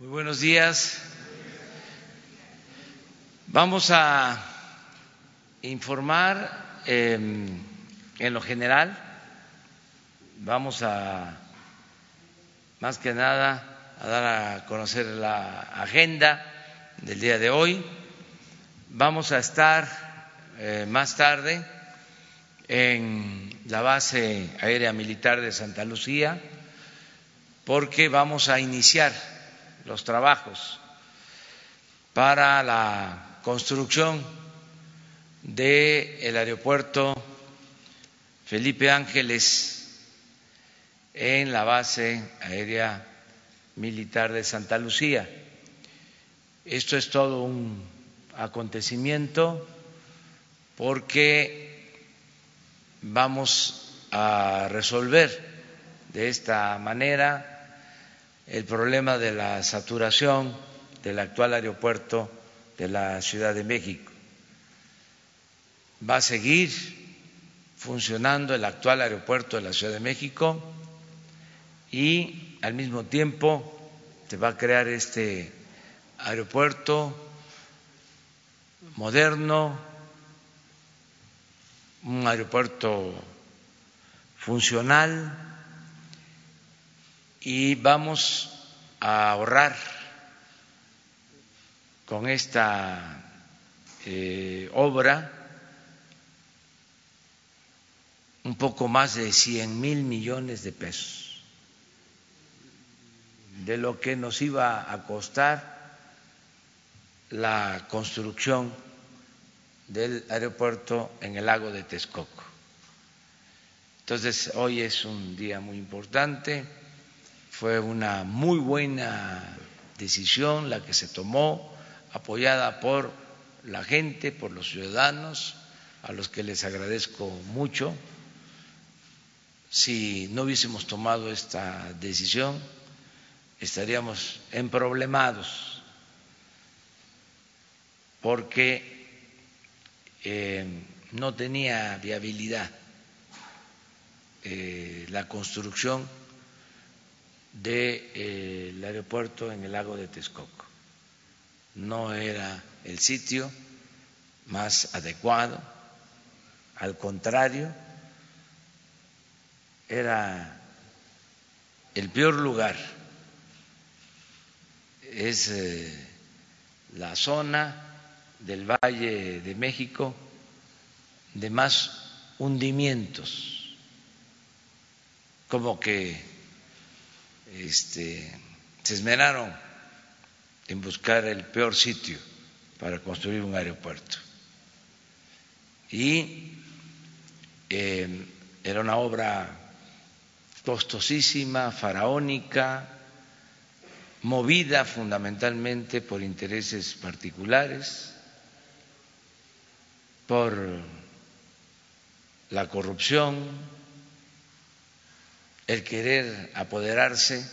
Muy buenos días. Vamos a informar eh, en lo general, vamos a, más que nada, a dar a conocer la agenda del día de hoy. Vamos a estar eh, más tarde en la base aérea militar de Santa Lucía porque vamos a iniciar los trabajos para la construcción del aeropuerto Felipe Ángeles en la base aérea militar de Santa Lucía. Esto es todo un acontecimiento porque vamos a resolver de esta manera el problema de la saturación del actual aeropuerto de la Ciudad de México. Va a seguir funcionando el actual aeropuerto de la Ciudad de México y al mismo tiempo se va a crear este aeropuerto moderno, un aeropuerto funcional y vamos a ahorrar con esta eh, obra un poco más de 100 mil millones de pesos de lo que nos iba a costar la construcción del aeropuerto en el lago de Texcoco. Entonces, hoy es un día muy importante fue una muy buena decisión la que se tomó, apoyada por la gente, por los ciudadanos, a los que les agradezco mucho. Si no hubiésemos tomado esta decisión, estaríamos emproblemados porque eh, no tenía viabilidad eh, la construcción del eh, aeropuerto en el lago de Texcoco. No era el sitio más adecuado, al contrario, era el peor lugar. Es eh, la zona del Valle de México de más hundimientos, como que este, se esmeraron en buscar el peor sitio para construir un aeropuerto. Y eh, era una obra costosísima, faraónica, movida fundamentalmente por intereses particulares, por la corrupción, el querer apoderarse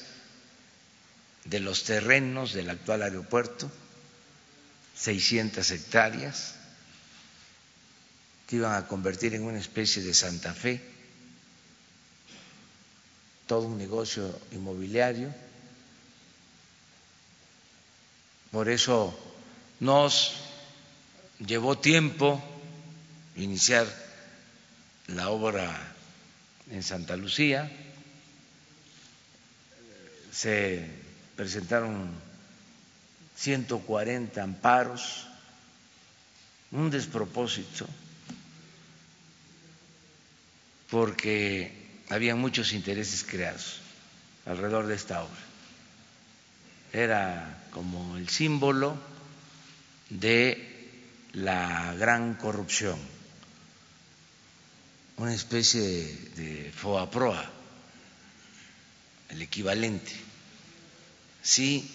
de los terrenos del actual aeropuerto, 600 hectáreas, que iban a convertir en una especie de Santa Fe, todo un negocio inmobiliario. Por eso nos llevó tiempo iniciar la obra en Santa Lucía se presentaron 140 amparos, un despropósito, porque había muchos intereses creados alrededor de esta obra. Era como el símbolo de la gran corrupción, una especie de foaproa, el equivalente si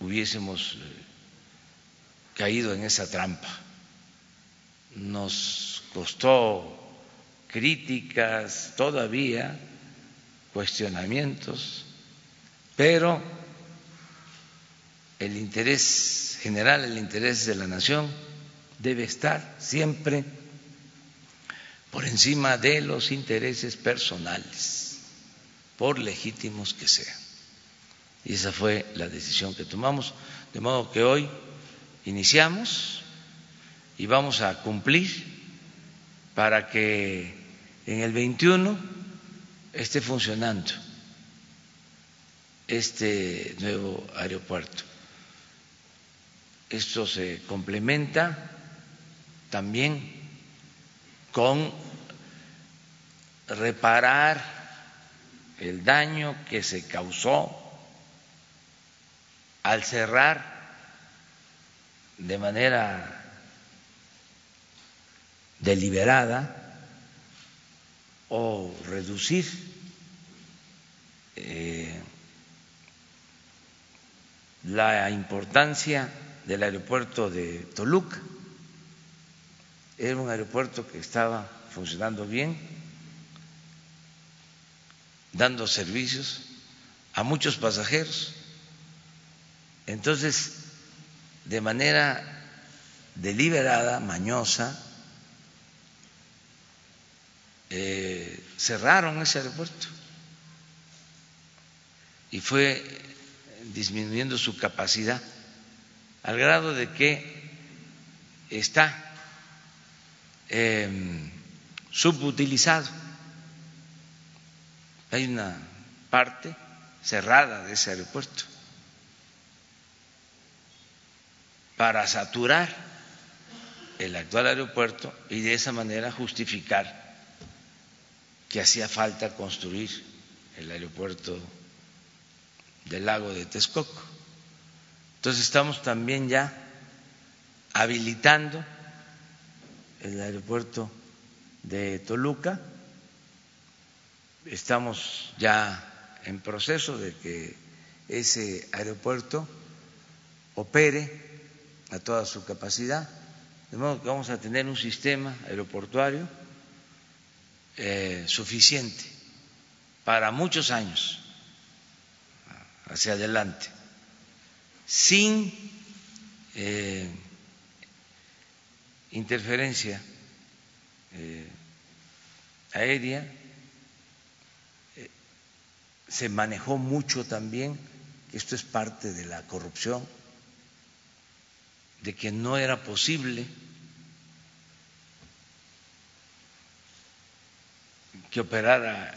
hubiésemos eh, caído en esa trampa. Nos costó críticas, todavía cuestionamientos, pero el interés general, el interés de la nación debe estar siempre por encima de los intereses personales, por legítimos que sean. y esa fue la decisión que tomamos. De modo que hoy iniciamos y vamos a cumplir para que en el 21 esté funcionando este nuevo aeropuerto. Esto se complementa también con reparar el daño que se causó al cerrar de manera deliberada o reducir eh, la importancia del aeropuerto de Toluca. Era un aeropuerto que estaba funcionando bien, dando servicios a muchos pasajeros entonces, de manera deliberada, mañosa, eh, cerraron ese aeropuerto y fue disminuyendo su capacidad al grado de que está em, subutilizado. Hay una parte cerrada de ese aeropuerto. para saturar el actual aeropuerto y de esa manera justificar que hacía falta construir el aeropuerto del lago de Texcoco. Entonces estamos también ya habilitando el aeropuerto de Toluca. Estamos ya en proceso de que ese aeropuerto opere a toda su capacidad, de modo que vamos a tener un sistema aeroportuario eh, suficiente para muchos años hacia adelante, sin eh, interferencia eh, aérea. Se manejó mucho también, esto es parte de la corrupción, de que no era posible que operara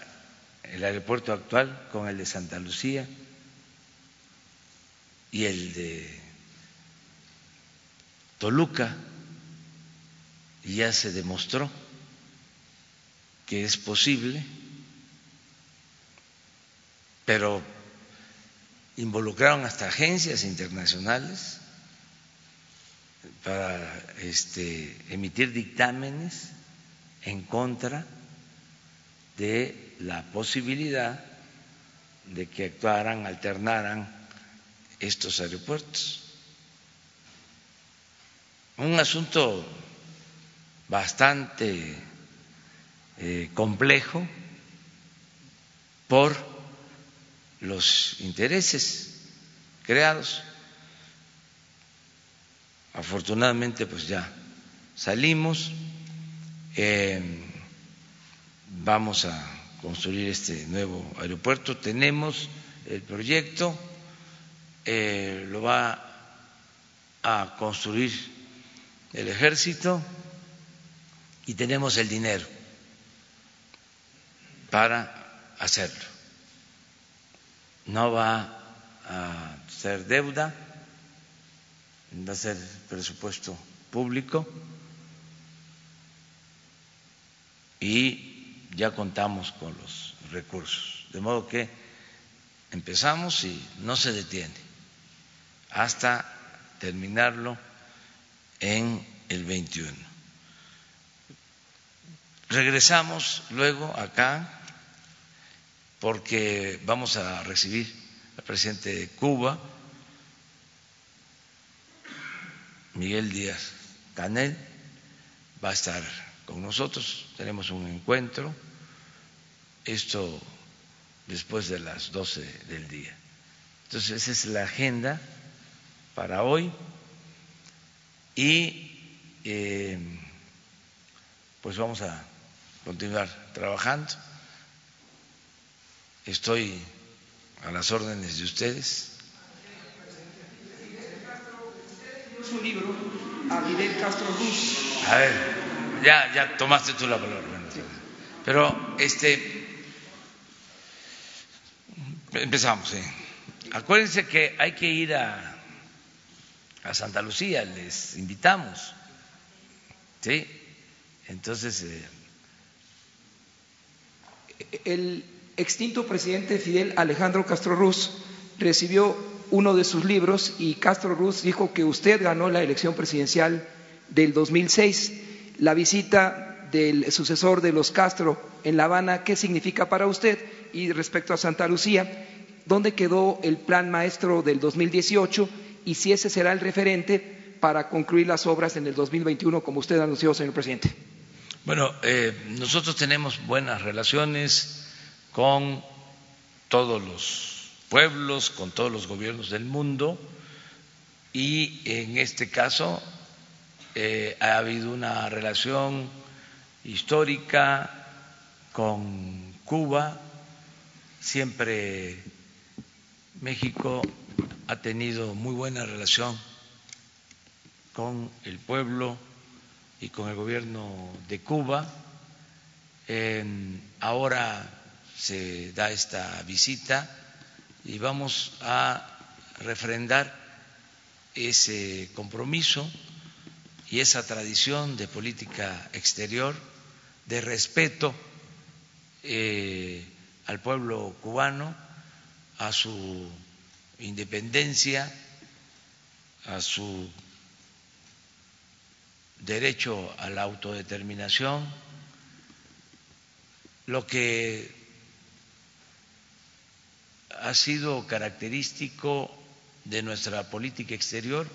el aeropuerto actual con el de Santa Lucía y el de Toluca, y ya se demostró que es posible, pero involucraron hasta agencias internacionales para este, emitir dictámenes en contra de la posibilidad de que actuaran, alternaran estos aeropuertos. Un asunto bastante eh, complejo por los intereses creados. Afortunadamente, pues ya salimos, eh, vamos a construir este nuevo aeropuerto, tenemos el proyecto, eh, lo va a construir el ejército y tenemos el dinero para hacerlo. No va a ser deuda va a ser presupuesto público y ya contamos con los recursos. De modo que empezamos y no se detiene hasta terminarlo en el 21. Regresamos luego acá porque vamos a recibir al presidente de Cuba Miguel Díaz Canel va a estar con nosotros, tenemos un encuentro, esto después de las 12 del día. Entonces, esa es la agenda para hoy y eh, pues vamos a continuar trabajando. Estoy a las órdenes de ustedes. su libro a Fidel Castro Ruz. A ver, ya, ya tomaste tú la palabra. Pero, este, empezamos. ¿eh? Acuérdense que hay que ir a, a Santa Lucía, les invitamos. ¿Sí? Entonces. Eh, el extinto presidente Fidel Alejandro Castro Ruz recibió uno de sus libros y Castro Ruz dijo que usted ganó la elección presidencial del 2006. La visita del sucesor de los Castro en La Habana, ¿qué significa para usted? Y respecto a Santa Lucía, ¿dónde quedó el plan maestro del 2018 y si ese será el referente para concluir las obras en el 2021, como usted anunció, señor presidente? Bueno, eh, nosotros tenemos buenas relaciones con todos los pueblos, con todos los gobiernos del mundo y en este caso eh, ha habido una relación histórica con Cuba, siempre México ha tenido muy buena relación con el pueblo y con el gobierno de Cuba. ahora se da esta visita y vamos a refrendar ese compromiso y esa tradición de política exterior, de respeto eh, al pueblo cubano, a su independencia, a su derecho a la autodeterminación, lo que ha sido característico de nuestra política exterior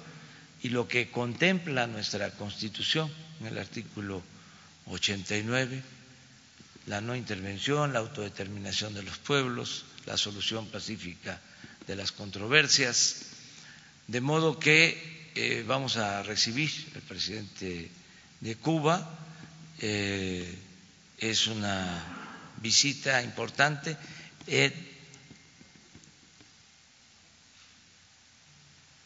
y lo que contempla nuestra Constitución en el artículo 89, la no intervención, la autodeterminación de los pueblos, la solución pacífica de las controversias, de modo que eh, vamos a recibir al presidente de Cuba, eh, es una visita importante. He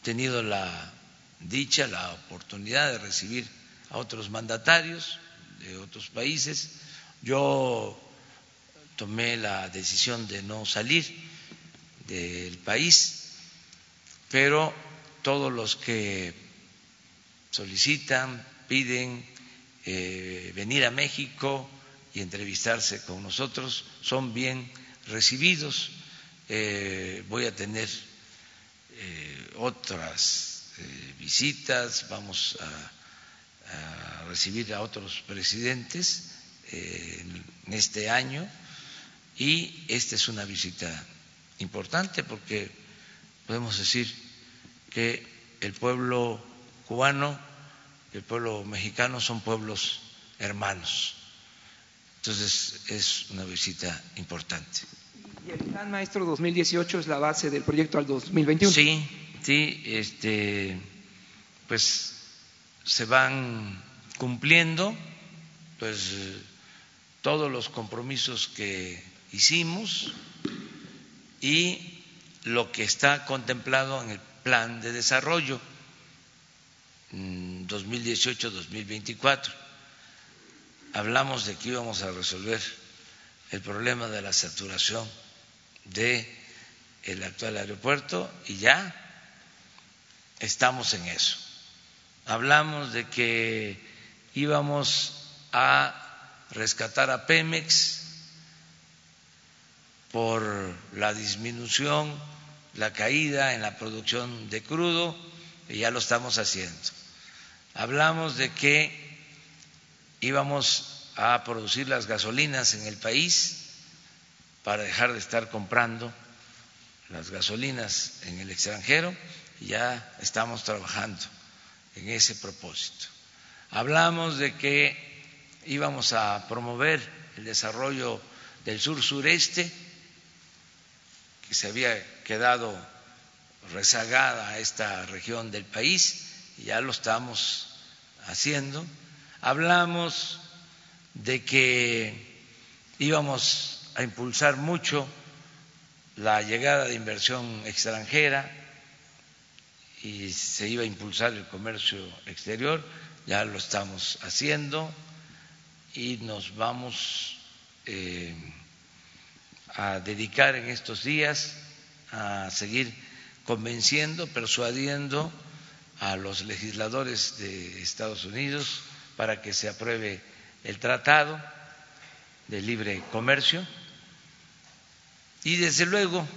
tenido la dicha, la oportunidad de recibir a otros mandatarios de otros países. Yo tomé la decisión de no salir del país, pero todos los que solicitan, piden eh, venir a México y entrevistarse con nosotros son bien recibidos. Eh, voy a tener eh, otras eh, visitas, vamos a, recibir a otros presidentes eh, en este año y esta es una visita importante porque podemos decir que el pueblo cubano y el pueblo mexicano son pueblos hermanos. Entonces es una visita importante. ¿Y el plan maestro 2018 es la base del proyecto al 2021? Sí, sí, este, pues se van cumpliendo pues todos los compromisos que hicimos y lo que está contemplado en el plan de desarrollo 2018-2024. Hablamos de que íbamos a resolver el problema de la saturación de el actual aeropuerto y ya estamos en eso. Hablamos de que íbamos a rescatar a Pemex por la disminución, la caída en la producción de crudo, y ya lo estamos haciendo. Hablamos de que íbamos a producir las gasolinas en el país para dejar de estar comprando las gasolinas en el extranjero ya estamos trabajando en ese propósito. Hablamos de que íbamos a promover el desarrollo del sur sureste, que se había quedado rezagada esta región del país, y ya lo estamos haciendo. Hablamos de que íbamos a impulsar mucho la llegada de inversión extranjera y se iba a impulsar el comercio exterior, ya lo estamos haciendo y nos vamos eh, a dedicar en estos días a seguir convenciendo, persuadiendo a los legisladores de Estados Unidos para que se apruebe el tratado de libre comercio y desde luego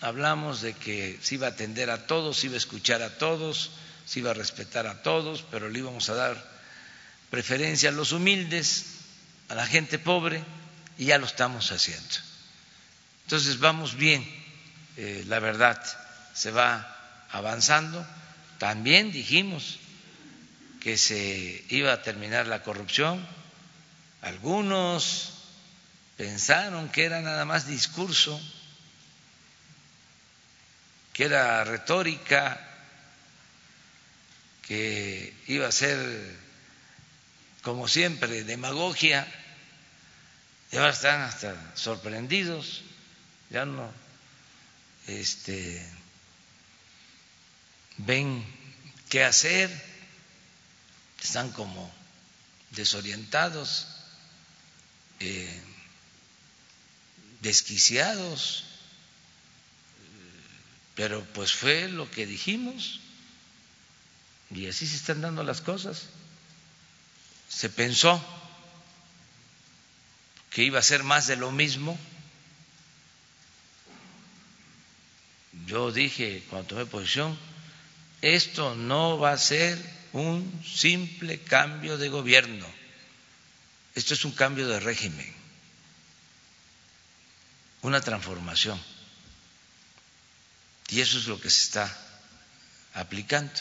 hablamos de que se iba a atender a todos, se iba a escuchar a todos, se iba a respetar a todos, pero le íbamos a dar preferencia a los humildes, a la gente pobre, y ya lo estamos haciendo. Entonces vamos bien, eh, la verdad, se va avanzando. También dijimos que se iba a terminar la corrupción. Algunos pensaron que era nada más discurso, que era retórica, que iba a ser, como siempre, demagogia, y ahora están hasta sorprendidos, ya no este, ven qué hacer, están como desorientados. Eh, desquiciados, pero pues fue lo que dijimos y así se están dando las cosas. Se pensó que iba a ser más de lo mismo. Yo dije cuando tomé posición, esto no va a ser un simple cambio de gobierno, esto es un cambio de régimen una transformación. Y eso es lo que se está aplicando.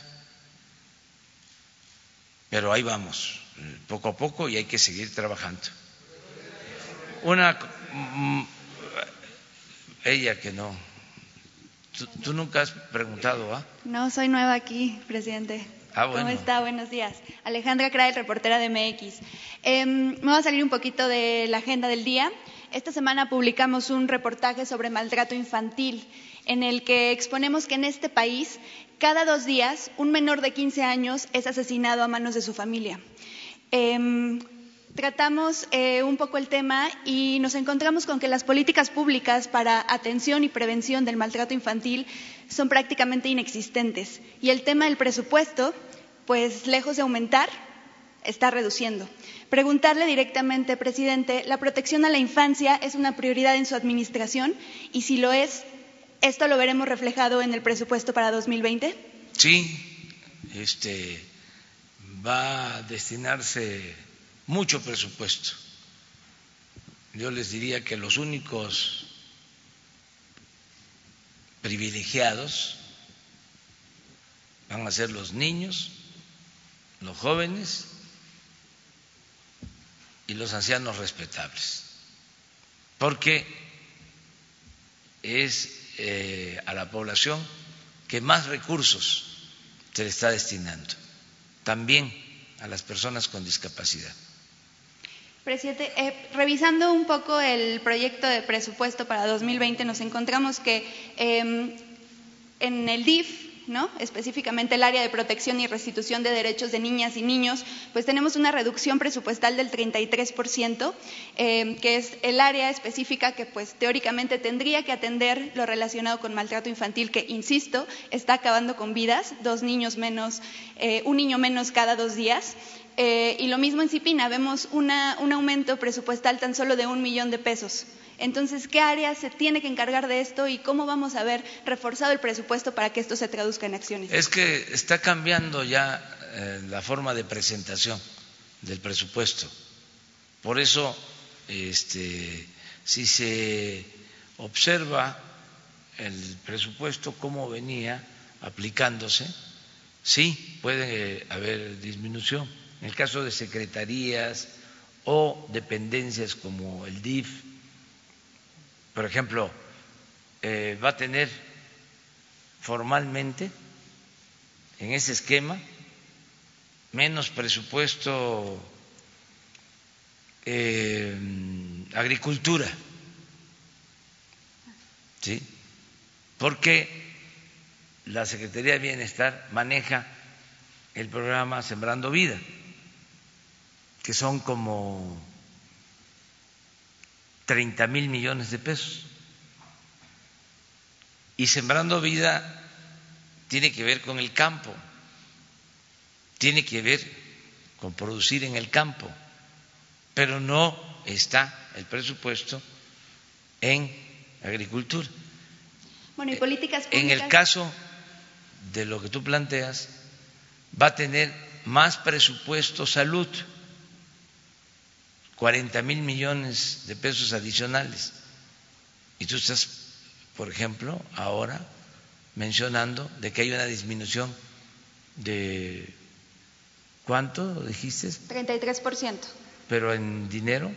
Pero ahí vamos, poco a poco, y hay que seguir trabajando. Una, mm, ella que no, tú, nunca has preguntado, ¿ah? No, soy nueva aquí, presidente. Ah, bueno. ¿Cómo está? Buenos días. Alejandra Crael, reportera de MX. Em, me va a salir un poquito de la agenda del día. Esta semana publicamos un reportaje sobre maltrato infantil en el que exponemos que en este país cada dos días un menor de 15 años es asesinado a manos de su familia. Em, tratamos eh, un poco el tema y nos encontramos con que las políticas públicas para atención y prevención del maltrato infantil son prácticamente inexistentes y el tema del presupuesto, pues lejos de aumentar, está reduciendo. Preguntarle directamente, presidente, ¿la protección a la infancia es una prioridad en su administración? Y si lo es, ¿esto lo veremos reflejado en el presupuesto para 2020? Sí, este, va a destinarse mucho presupuesto. Yo les diría que los únicos privilegiados van a ser los niños, los jóvenes y los ancianos respetables, porque es eh, a la población que más recursos se le está destinando, también a las personas con discapacidad. Presidente, eh, revisando un poco el proyecto de presupuesto para 2020, nos encontramos que em, en el DIF ¿no? específicamente el área de protección y restitución de derechos de niñas y niños, pues tenemos una reducción presupuestal del 33%, eh, que es el área específica que pues teóricamente tendría que atender lo relacionado con maltrato infantil, que, insisto, está acabando con vidas, dos niños menos, eh, un niño menos cada dos días. Eh, y lo mismo en Cipina, vemos un aumento presupuestal tan solo de un millón de pesos. Entonces, ¿qué área se tiene que encargar de esto y cómo vamos a ver reforzado el presupuesto para que esto se traduzca en acciones? Es que está cambiando ya eh, la forma de presentación del presupuesto. Por eso, este, si se observa el presupuesto cómo venía aplicándose, sí puede haber disminución. En el caso de secretarías o dependencias como el DIF, por ejemplo, eh, va a tener formalmente en ese esquema menos presupuesto eh, agricultura, ¿sí? porque la Secretaría de Bienestar maneja el programa Sembrando Vida, que son como 30 mil millones de pesos. Y Sembrando Vida tiene que ver con el campo, tiene que ver con producir en el campo, pero no está el presupuesto en agricultura. Bueno, y políticas En el caso de lo que tú planteas, va a tener más presupuesto salud, 40 mil millones de pesos adicionales. Y tú estás, por ejemplo, ahora mencionando de que hay una disminución de ¿cuánto dijiste? 33%. Pero en dinero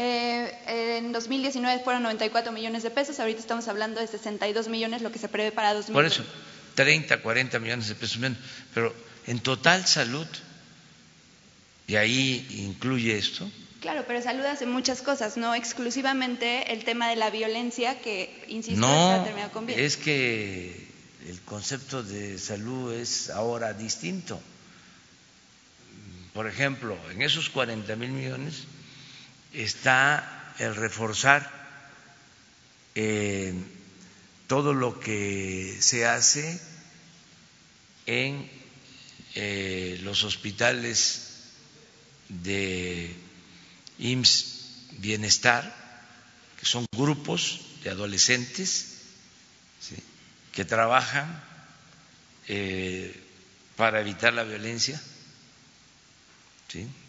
eh, en 2019 fueron 94 millones de pesos, ahorita estamos hablando de 62 millones, lo que se prevé para 2020. Por eso, 30, 40 millones de pesos menos. Pero en total salud, y ahí incluye esto. Claro, pero salud hace muchas cosas, no exclusivamente el tema de la violencia, que, insisto, no, terminado con bien. es que el concepto de salud es ahora distinto. Por ejemplo, en esos 40 mil millones está el reforzar eh, todo lo que se hace en eh, los hospitales de IMSS Bienestar, que son grupos de adolescentes que trabajan eh, para evitar la violencia.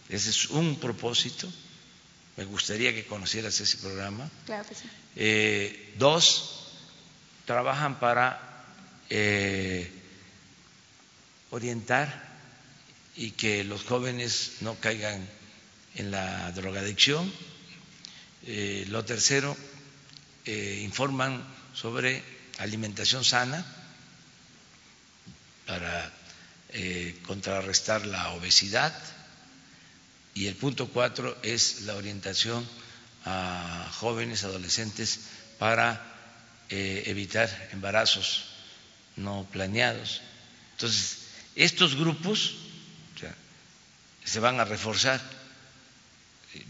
Ese es un propósito me gustaría que conocieras ese programa. Claro que sí. Eh, dos, trabajan para eh, orientar y que los jóvenes no caigan en la drogadicción. Eh, lo tercero, informan sobre alimentación sana para contrarrestar la obesidad y el punto cuatro es la orientación a jóvenes, adolescentes para eh, evitar embarazos no planeados. Entonces, estos grupos se van a reforzar,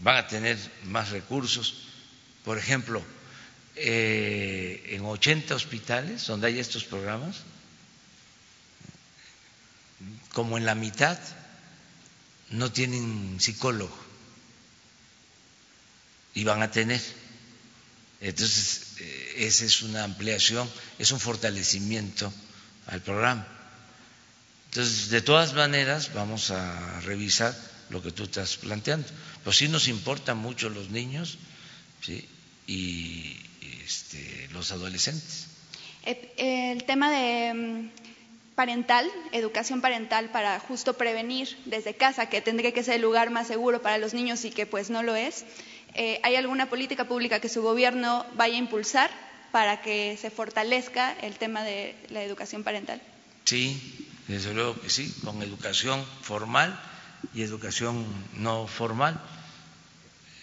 van a tener más recursos. Por ejemplo, eh, en 80 hospitales donde hay estos programas, como en la mitad no tienen psicólogo y van a tener. Entonces, eh, esa es una ampliación, es un fortalecimiento al programa. Entonces, de todas maneras, vamos a revisar lo que tú estás planteando. Pues sí nos importan mucho los niños y este, los adolescentes. Eh, el tema de mm, parental, educación parental para justo prevenir desde casa, que tendría que ser el lugar más seguro para los niños y que pues no lo es. Eh, ¿Hay alguna política pública que su gobierno vaya a impulsar para que se fortalezca el tema de la educación parental? Sí, desde luego que sí, con educación formal y educación no formal.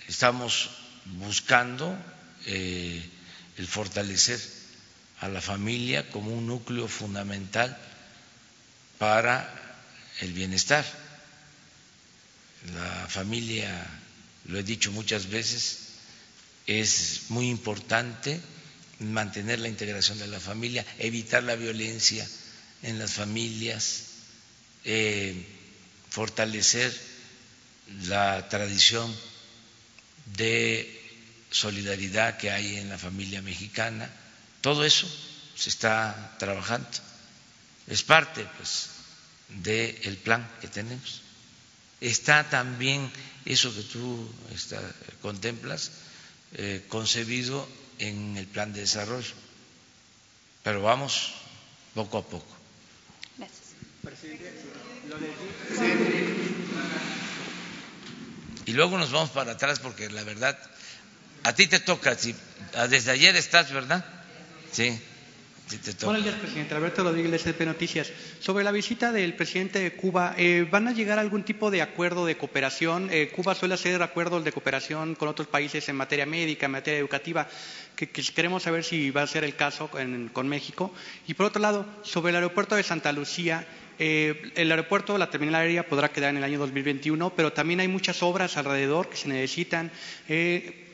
Estamos buscando eh, el fortalecer a la familia como un núcleo fundamental para el bienestar. La familia, lo he dicho muchas veces, es muy importante mantener la integración de la familia, evitar la violencia en las familias, eh, fortalecer la tradición de solidaridad que hay en la familia mexicana. Todo eso se está trabajando es parte pues del plan que tenemos. Está también eso que tú contemplas eh, concebido en el plan de desarrollo, pero vamos poco a poco. Y luego nos vamos para atrás porque la verdad, a ti te toca, si, desde ayer estás, ¿verdad? Sí. Buenos días, presidente. Alberto Rodríguez, de Noticias. Sobre la visita del presidente de Cuba, eh, ¿van a llegar a algún tipo de acuerdo de cooperación? Eh, Cuba suele hacer acuerdos de cooperación con otros países en materia médica, en materia educativa, que, queremos saber si va a ser el caso con México. Y por otro lado, sobre el aeropuerto de Santa Lucía, eh, el aeropuerto, la terminal aérea podrá quedar en el año 2021, pero también hay muchas obras alrededor que se necesitan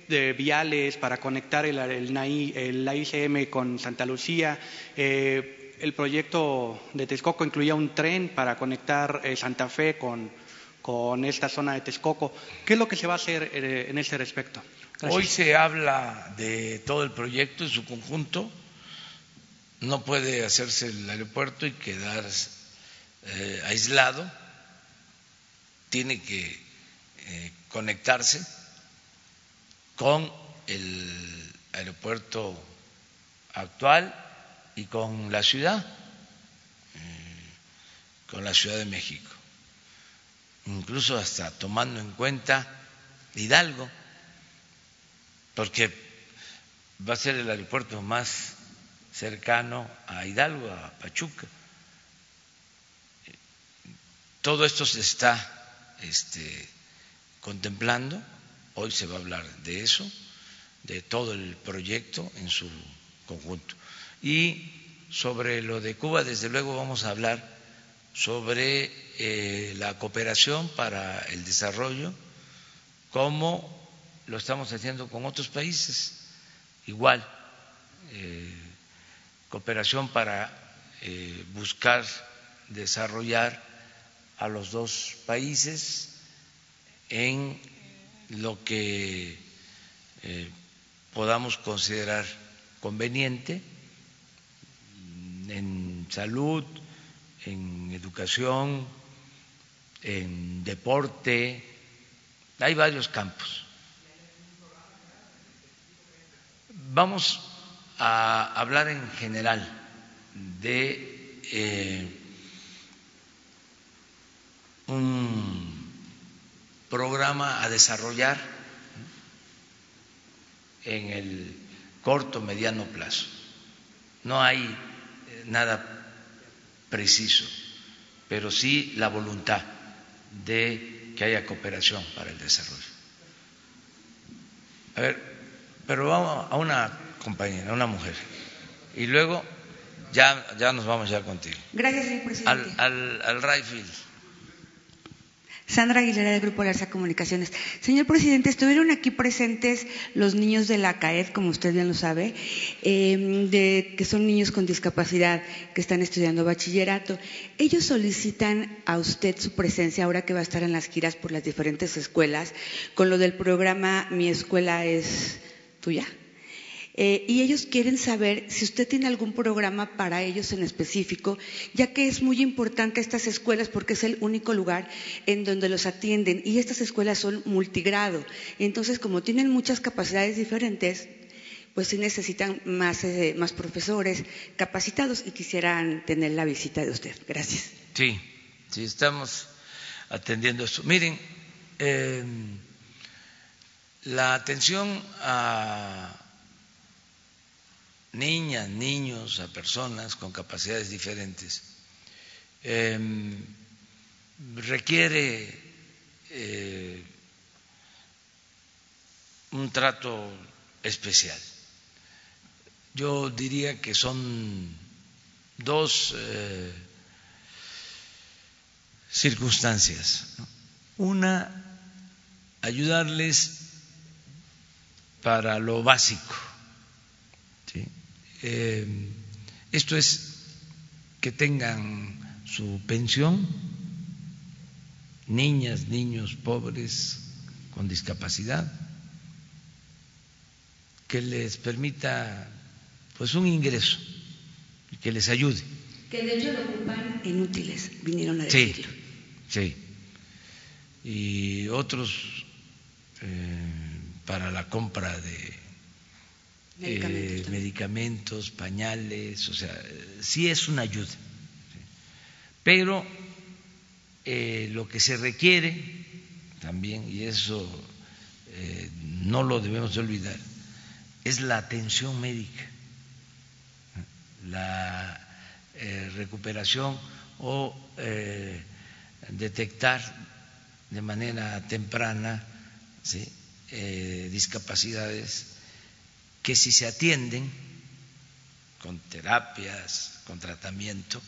de viales para conectar el, el, ICM con Santa Lucía. Eh, el proyecto de Texcoco incluía un tren para conectar eh, Santa Fe con, con, esta zona de Texcoco. ¿Qué es lo que se va a hacer eh, en ese respecto? Hoy se habla de todo el proyecto en su conjunto. No puede hacerse el aeropuerto y quedar aislado. Tiene que conectarse con el aeropuerto actual y con la ciudad, eh, con la Ciudad de México, incluso hasta tomando en cuenta Hidalgo, porque va a ser el aeropuerto más cercano a Hidalgo, a Pachuca. Todo esto se está este, contemplando Hoy se va a hablar de eso, de todo el proyecto en su conjunto. Y sobre lo de Cuba, desde luego vamos a hablar sobre eh, la cooperación para el desarrollo, como lo estamos haciendo con otros países, igual, eh, cooperación para eh, buscar desarrollar a los dos países en lo que eh, podamos considerar conveniente en salud, en educación, en deporte, hay varios campos. Vamos a hablar en general de eh, un programa a desarrollar en el corto, mediano plazo. No hay eh, nada preciso, pero sí la voluntad de que haya cooperación para el desarrollo. A ver, pero vamos a una compañera, a una mujer, y luego ya, ya nos vamos ya contigo. Gracias, señor presidente. Al, al, al Sandra Aguilera del Grupo Larsa Comunicaciones. Señor presidente, estuvieron aquí presentes los niños de la CAED, como usted bien lo sabe, em, de, que son niños con discapacidad que están estudiando bachillerato. Ellos solicitan a usted su presencia ahora que va a estar en las giras por las diferentes escuelas con lo del programa Mi escuela es tuya. Eh, y ellos quieren saber si usted tiene algún programa para ellos en específico, ya que es muy importante estas escuelas porque es el único lugar en donde los atienden y estas escuelas son multigrado. Entonces, como tienen muchas capacidades diferentes, pues sí necesitan más, eh, más profesores capacitados y quisieran tener la visita de usted. Gracias. Sí, sí, estamos atendiendo esto. Miren, eh, la atención a niñas, niños, a personas con capacidades diferentes, em, requiere eh, un trato especial. Yo diría que son dos eh, circunstancias. Una, ayudarles para lo básico eh, esto es que tengan su pensión, niñas, niños pobres con discapacidad, que les permita pues un ingreso y que les ayude. Que de hecho lo ocupan inútiles, vinieron a decirlo. Sí, sí. Y otros eh, para la compra de eh, medicamentos, pañales, o sea, sí es una ayuda. Pero eh, lo que se requiere también, y eso eh, no lo debemos de olvidar, es la atención médica. la recuperación o detectar de manera temprana discapacidades que si se atienden con terapias, con tratamiento,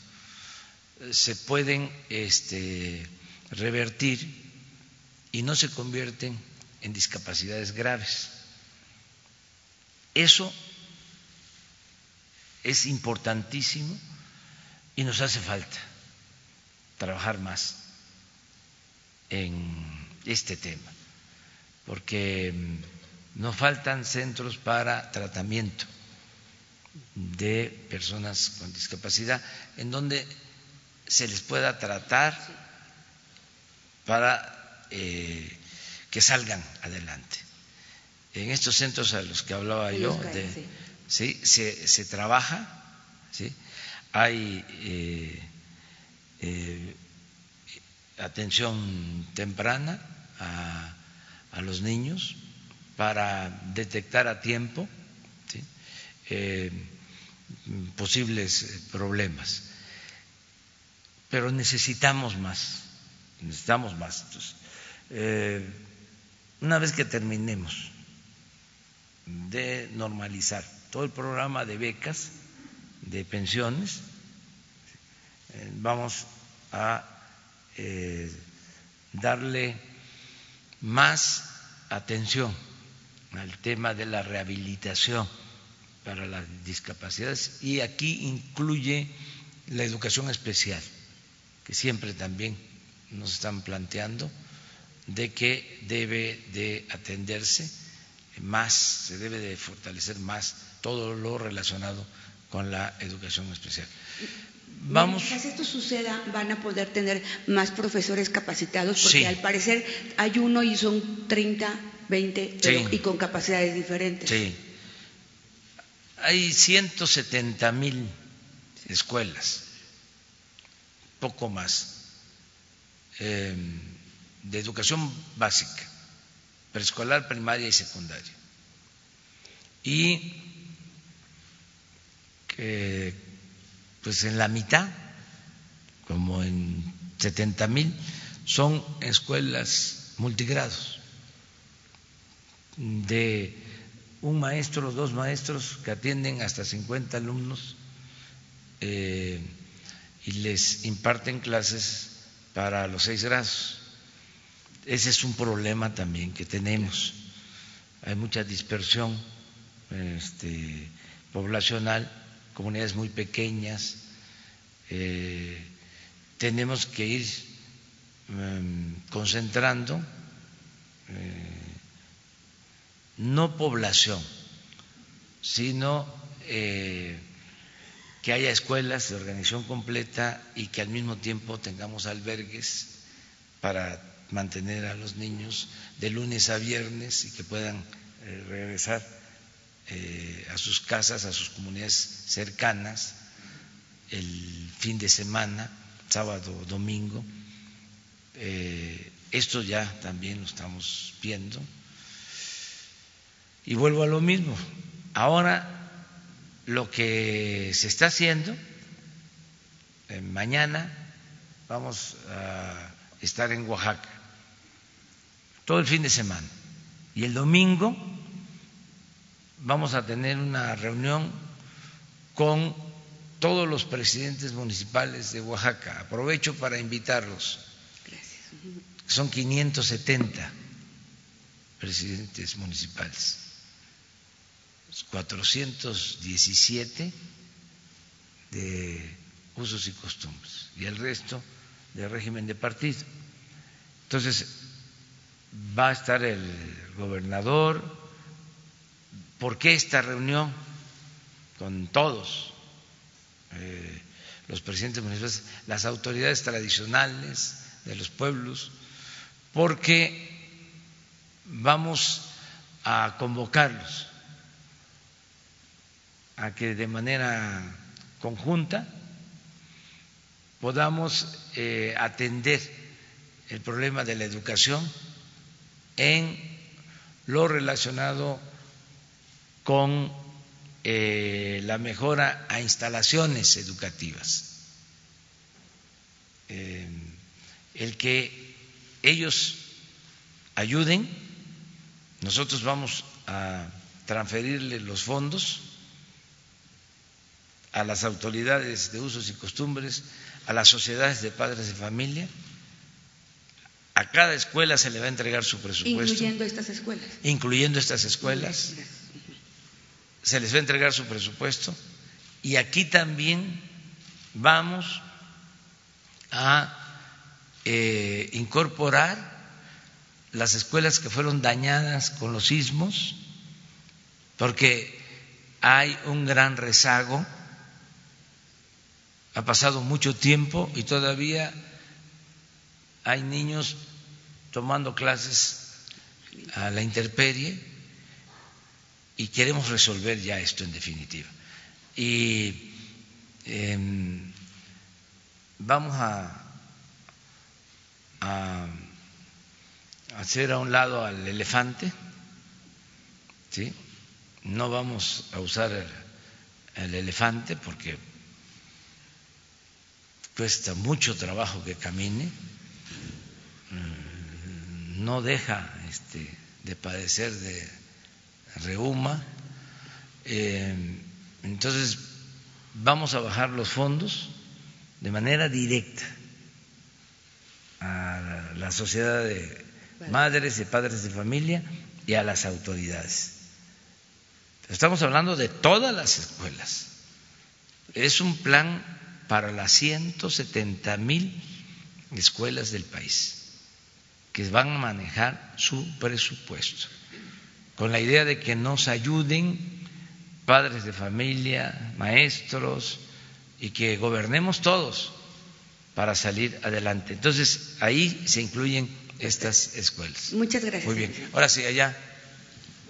se pueden este, revertir y no se convierten en discapacidades graves. Eso es importantísimo y nos hace falta trabajar más en este tema, porque mm, nos faltan centros para tratamiento de personas con discapacidad en donde se les pueda tratar para eh, que salgan adelante. En estos centros a los que hablaba yo, de, sí. Se, se, trabaja, ¿sí? hay eh, eh, atención temprana a, a, los niños para detectar a tiempo posibles problemas pero necesitamos más, necesitamos más. Eh, una vez que terminemos de normalizar todo el programa de becas, de pensiones, eh, vamos a eh, darle más atención al tema de la rehabilitación para las discapacidades y aquí incluye la educación especial que siempre también nos están planteando de que debe de atenderse más, se debe de fortalecer más todo lo relacionado con la educación especial. Vamos. Mientras esto suceda, van a poder tener más profesores capacitados, porque al parecer hay uno y son 30, 20, y con capacidades diferentes. Sí. Hay 170 mil escuelas poco más, em, de educación básica, preescolar, primaria y secundaria. Y que pues en la mitad, como en 70 mil, son escuelas multigrados de un maestro, dos maestros que atienden hasta 50 alumnos. Eh, y les imparten clases para los seis grados. Ese es un problema también que tenemos. Hay mucha dispersión este, poblacional, comunidades muy pequeñas. Eh, tenemos que ir em, concentrando eh, no población, sino eh, que haya escuelas de organización completa y que al mismo tiempo tengamos albergues para mantener a los niños de lunes a viernes y que puedan eh, regresar eh, a sus casas, a sus comunidades cercanas el fin de semana, sábado, domingo. Esto ya también lo estamos viendo. Y vuelvo a lo mismo. Ahora lo que se está haciendo. Eh, mañana vamos a estar en Oaxaca, todo el fin de semana. Y el domingo vamos a tener una reunión con todos los presidentes municipales de Oaxaca. Aprovecho para invitarlos. Son 570 presidentes municipales. 417 de usos y costumbres y el resto de régimen de partido. Entonces, va a estar el gobernador. ¿Por qué esta reunión con todos eh, los presidentes municipales, las autoridades tradicionales de los pueblos? Porque vamos a convocarlos a que de manera conjunta podamos eh, atender el problema de la educación en lo relacionado con eh, la mejora a instalaciones educativas, eh, el que ellos ayuden, nosotros vamos a transferirle los fondos a las autoridades de usos y costumbres, a las sociedades de padres de familia. A cada escuela se le va a entregar su presupuesto. Incluyendo estas escuelas. Incluyendo estas escuelas. Se les va a entregar su presupuesto. Y aquí también vamos a eh, incorporar las escuelas que fueron dañadas con los sismos, porque hay un gran rezago, ha pasado mucho tiempo y todavía hay niños tomando clases a la intemperie y queremos resolver ya esto en definitiva. Y em, vamos a, a hacer a un lado al elefante, ¿sí? No vamos a usar el, elefante porque cuesta mucho trabajo que camine, mm, no deja este, de padecer de reuma, eh, entonces vamos a bajar los fondos de manera directa a la sociedad de madres y padres de familia y a las autoridades. Estamos hablando de todas las escuelas. Es un plan para las 170 mil escuelas del país que van a manejar su presupuesto, con la idea de que nos ayuden padres de familia, maestros, y que gobernemos todos para salir adelante. Entonces, ahí se incluyen estas escuelas. Muchas gracias. Muy bien. Ahora sí, allá.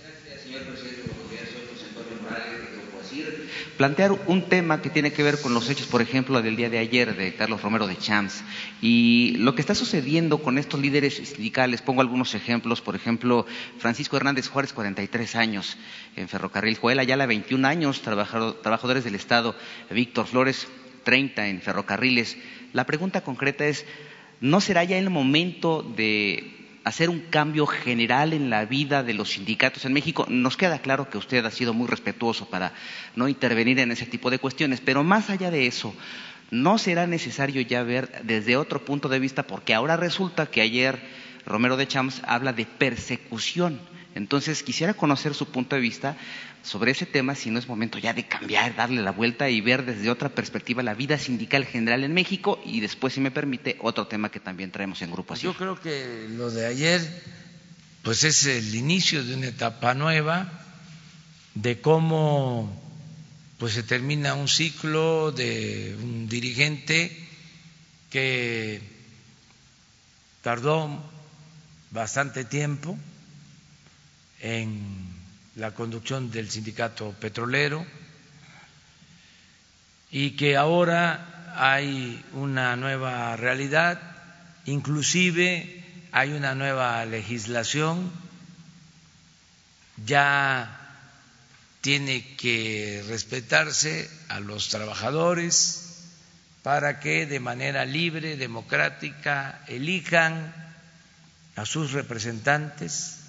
Gracias, señor presidente del gobierno, soy José Antonio Morales de Grupo ASIR. Plantear un tema que tiene que ver con los hechos, por ejemplo, del día de ayer de Carlos Romero de Champs y lo que está sucediendo con estos líderes sindicales. Pongo algunos ejemplos, por ejemplo, Francisco Hernández Juárez, 43 años en Ferrocarril, Joel Ayala, 21 años, trabajadores del Estado, Víctor Flores, 30 en Ferrocarriles. La pregunta concreta es, ¿no será ya el momento de hacer un cambio general en la vida de los sindicatos en México? Nos queda claro que usted ha sido muy respetuoso para no intervenir en ese tipo de cuestiones, pero más allá de eso, ¿no será necesario ya ver desde otro punto de vista? Porque ahora resulta que ayer Romero de Champs habla de persecución. Entonces, quisiera conocer su punto de vista sobre ese tema, si no es momento ya de cambiar, darle la vuelta y ver desde otra perspectiva la vida sindical general en México y después, si me permite, otro tema que también traemos en Grupo Yo creo que lo de ayer, pues es el inicio de una etapa nueva, de cómo pues se termina un ciclo de un dirigente que tardó bastante tiempo en la conducción del sindicato petrolero y que ahora hay una nueva realidad, inclusive hay una nueva legislación, ya tiene que respetarse a los trabajadores para que de manera libre, democrática, elijan a sus representantes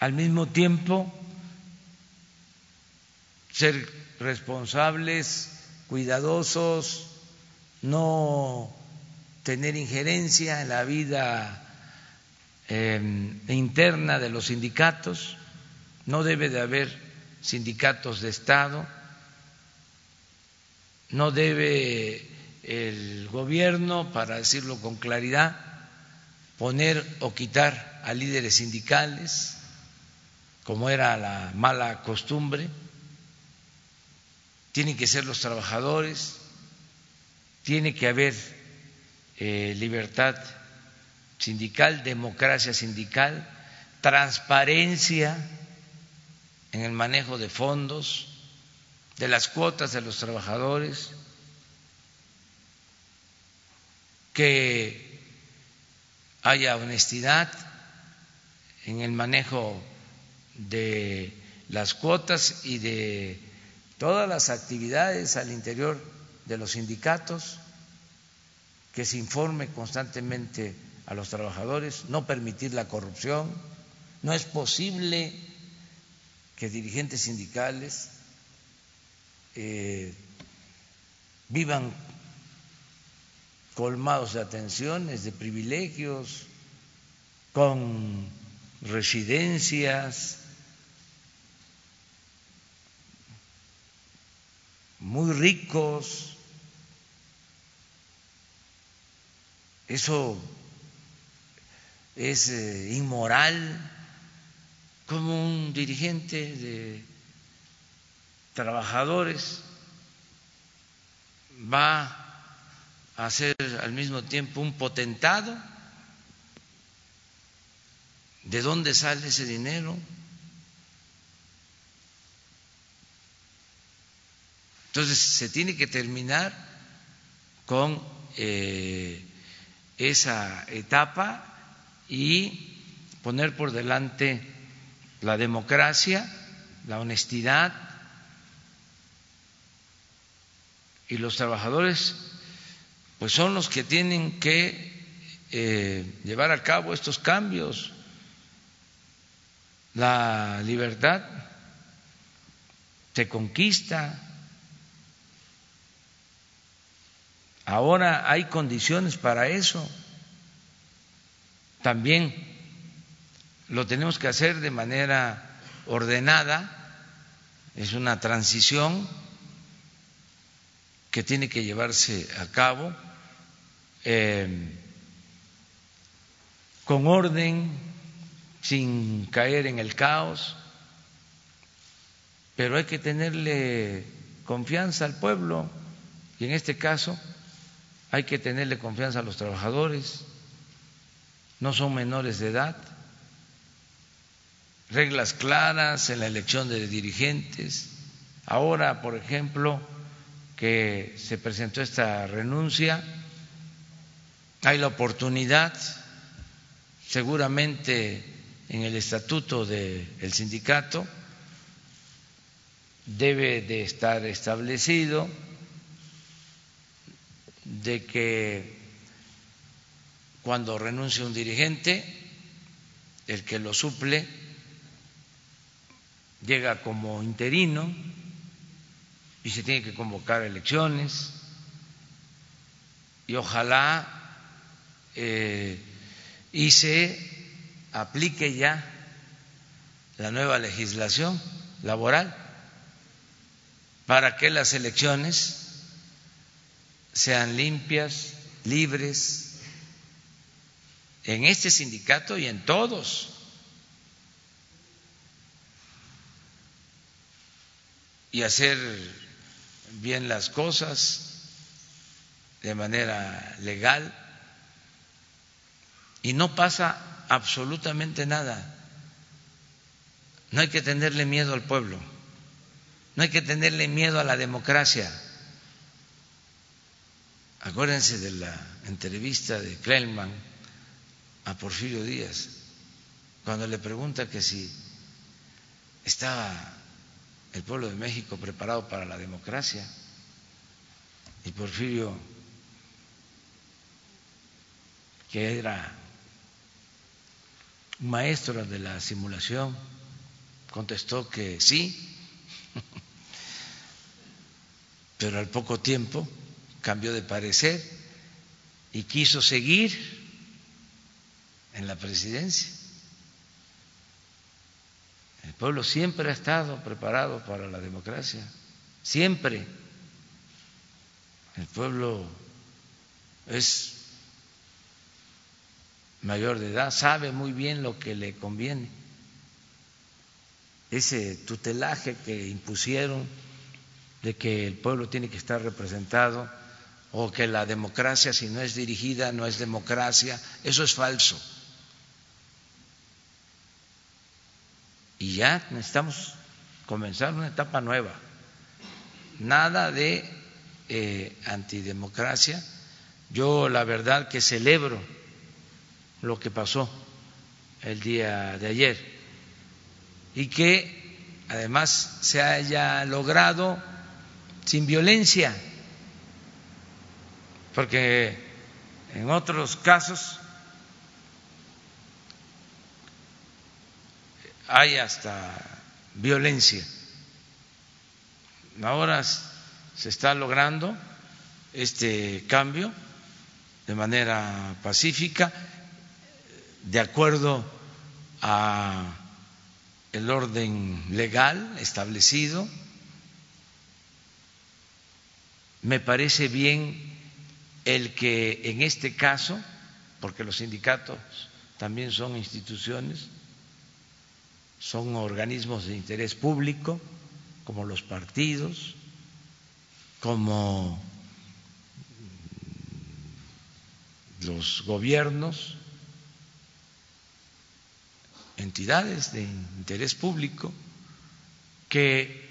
al mismo tiempo ser responsables, cuidadosos, no tener injerencia en la vida em, interna de los sindicatos, no debe de haber sindicatos de Estado, no debe el gobierno, para decirlo con claridad, poner o quitar a líderes sindicales, como era la mala costumbre, tienen que ser los trabajadores, tiene que haber eh, libertad sindical, democracia sindical, transparencia en el manejo de fondos, de las cuotas de los trabajadores, que haya honestidad en el manejo de las cuotas y de todas las actividades al interior de los sindicatos, que se informe constantemente a los trabajadores, no permitir la corrupción. No es posible que dirigentes sindicales eh, vivan colmados de atenciones, de privilegios, con residencias muy ricos. Eso es eh, inmoral como un dirigente de trabajadores va a ser al mismo tiempo un potentado. ¿De dónde sale ese dinero? Entonces se tiene que terminar con eh, esa etapa y poner por delante la democracia, la honestidad y los trabajadores pues son los que tienen que eh, llevar a cabo estos cambios. La libertad se conquista Ahora hay condiciones para eso. También lo tenemos que hacer de manera ordenada. Es una transición que tiene que llevarse a cabo eh, con orden, sin caer en el caos, pero hay que tenerle confianza al pueblo y en este caso hay que tenerle confianza a los trabajadores, no son menores de edad, reglas claras en la elección de dirigentes. Ahora, por ejemplo, que se presentó esta renuncia, hay la oportunidad, seguramente en el estatuto del sindicato debe de estar establecido de que cuando renuncia un dirigente, el que lo suple llega como interino y se tiene que convocar elecciones. Y ojalá eh, y se aplique ya la nueva legislación laboral para que las elecciones sean limpias, libres, en este sindicato y en todos. Y hacer bien las cosas de manera legal. Y no pasa absolutamente nada. No hay que tenerle miedo al pueblo. No hay que tenerle miedo a la democracia. Acuérdense de la entrevista de Kleinman a Porfirio Díaz, cuando le pregunta que si estaba el pueblo de México preparado para la democracia. Y Porfirio, que era maestro de la simulación, contestó que sí, pero al poco tiempo cambió de parecer y quiso seguir en la presidencia. El pueblo siempre ha estado preparado para la democracia, siempre. El pueblo es mayor de edad, sabe muy bien lo que le conviene. Ese tutelaje que impusieron de que el pueblo tiene que estar representado o que la democracia si no es dirigida no es democracia, eso es falso. Y ya necesitamos comenzar una etapa nueva. Nada de eh, antidemocracia. Yo la verdad que celebro lo que pasó el día de ayer y que además se haya logrado sin violencia, porque en otros casos hay hasta violencia. Ahora se está logrando este cambio de manera pacífica, de acuerdo a el orden legal establecido. Me parece bien el que en este caso, porque los sindicatos también son instituciones, son organismos de interés público, como los partidos, como los gobiernos, entidades de interés público, que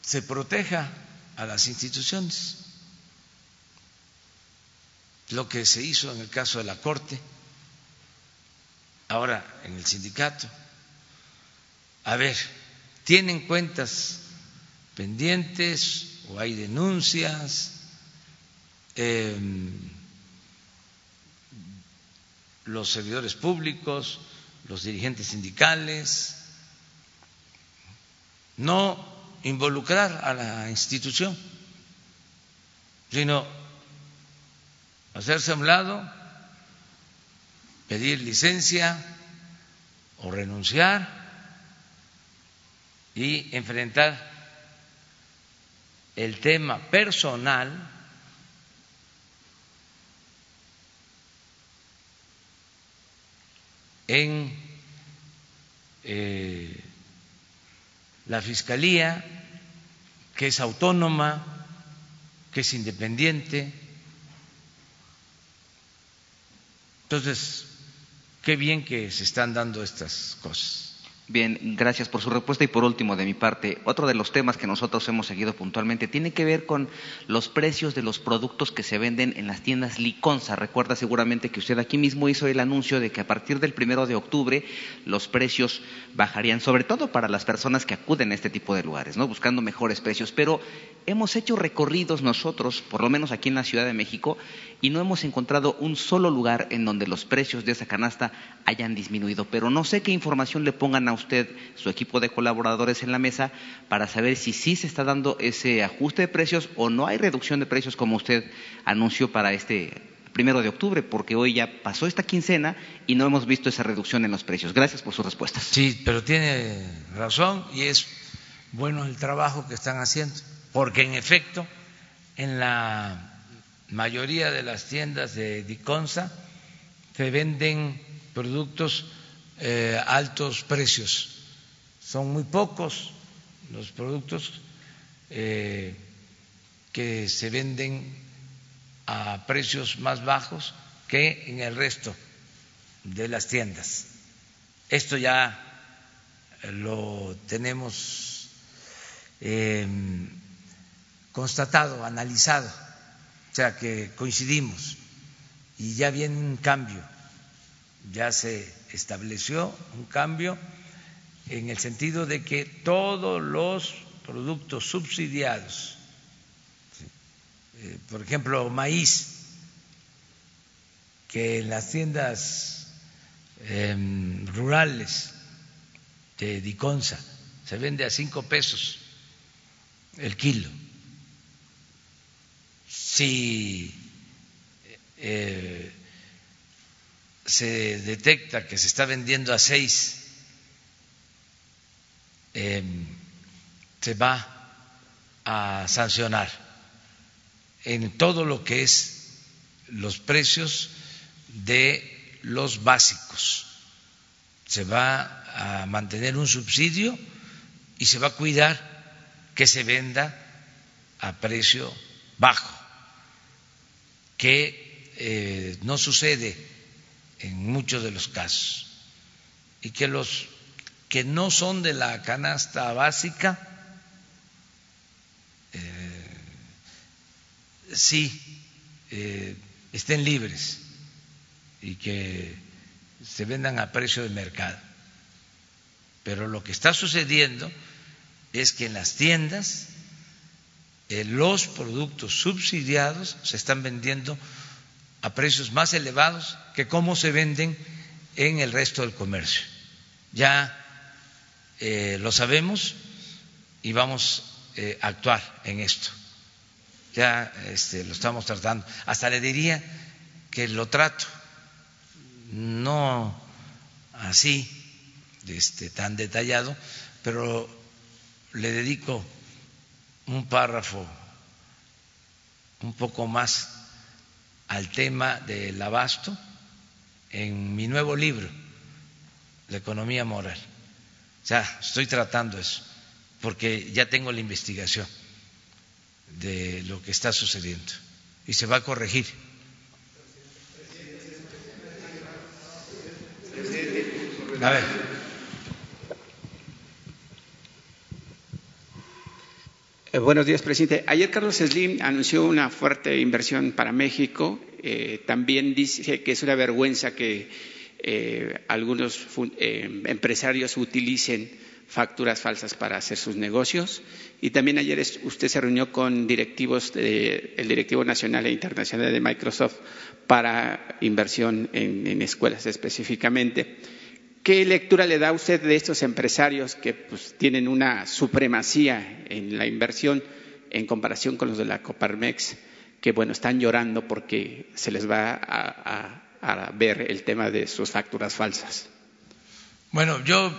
se proteja a las instituciones. Lo que se hizo en el caso de la Corte, ahora en el sindicato. A ver, ¿tienen cuentas pendientes o hay denuncias? Em, los servidores públicos, los dirigentes sindicales, no involucrar a la institución, sino hacerse a un lado, pedir licencia o renunciar y enfrentar el tema personal en eh, la Fiscalía, que es autónoma, que es independiente. Entonces, qué bien que se están dando estas cosas. Bien, gracias por su respuesta. Y por último, de mi parte, otro de los temas que nosotros hemos seguido puntualmente tiene que ver con los precios de los productos que se venden en las tiendas Liconza. Recuerda seguramente que usted aquí mismo hizo el anuncio de que a partir del primero de octubre los precios bajarían, sobre todo para las personas que acuden a este tipo de lugares, ¿no? buscando mejores precios. Pero hemos hecho recorridos nosotros, por lo menos aquí en la Ciudad de México, y no hemos encontrado un solo lugar en donde los precios de esa canasta hayan disminuido. Pero no sé qué información le pongan a usted, su equipo de colaboradores en la mesa, para saber si sí se está dando ese ajuste de precios o no hay reducción de precios como usted anunció para este primero de octubre, porque hoy ya pasó esta quincena y no hemos visto esa reducción en los precios. Gracias por sus respuestas. Sí, pero tiene razón y es bueno el trabajo que están haciendo, porque en efecto, en la mayoría de las tiendas de Diconsa se venden productos eh, altos precios. Son muy pocos los productos eh, que se venden a precios más bajos que en el resto de las tiendas. Esto ya lo tenemos em, constatado, analizado, o sea que coincidimos y ya viene un cambio, ya se estableció un cambio en el sentido de que todos los productos subsidiados, eh, por ejemplo, maíz, que en las tiendas em, rurales de Diconsa se vende a cinco pesos el kilo. Si eh, se detecta que se está vendiendo a seis, em, se va a sancionar en todo lo que es los precios de los básicos. Se va a mantener un subsidio y se va a cuidar que se venda a precio bajo, que eh, no sucede en muchos de los casos y que los que no son de la canasta básica eh, sí eh, estén libres y que se vendan a precio de mercado. Pero lo que está sucediendo es que en las tiendas eh, los productos subsidiados se están vendiendo a precios más elevados que cómo se venden en el resto del comercio. Ya eh, lo sabemos y vamos eh, a actuar en esto. Ya este, lo estamos tratando. Hasta le diría que lo trato, no así, este, tan detallado, pero le dedico un párrafo un poco más al tema del abasto en mi nuevo libro, La economía moral. O sea, estoy tratando eso, porque ya tengo la investigación de lo que está sucediendo y se va a corregir. A ver. Eh, buenos días, presidente. Ayer Carlos Slim anunció una fuerte inversión para México. Eh, también dice que es una vergüenza que eh, algunos empresarios utilicen facturas falsas para hacer sus negocios. Y también ayer usted se reunió con directivos del directivo nacional e internacional de Microsoft para inversión en escuelas específicamente. ¿Qué lectura le da usted de estos empresarios que pues, tienen una supremacía en la inversión en comparación con los de la Coparmex, que bueno, están llorando porque se les va a, ver el tema de sus facturas falsas? Bueno, yo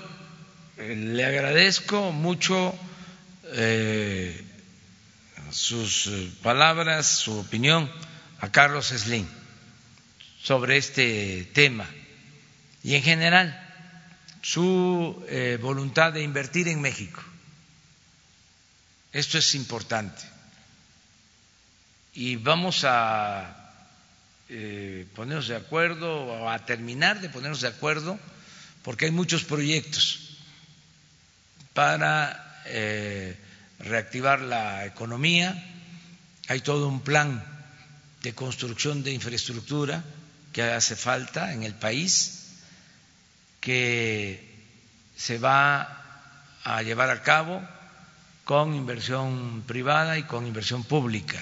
eh, le agradezco mucho eh, sus eh, palabras, su opinión a Carlos Slim sobre este tema y en general su eh, voluntad de invertir en México. Esto es importante. Y vamos a eh, ponernos de acuerdo o a terminar de ponernos de acuerdo porque hay muchos proyectos para eh, reactivar la economía, hay todo un plan de construcción de infraestructura que hace falta en el país que se va a llevar a cabo con inversión privada y con inversión pública.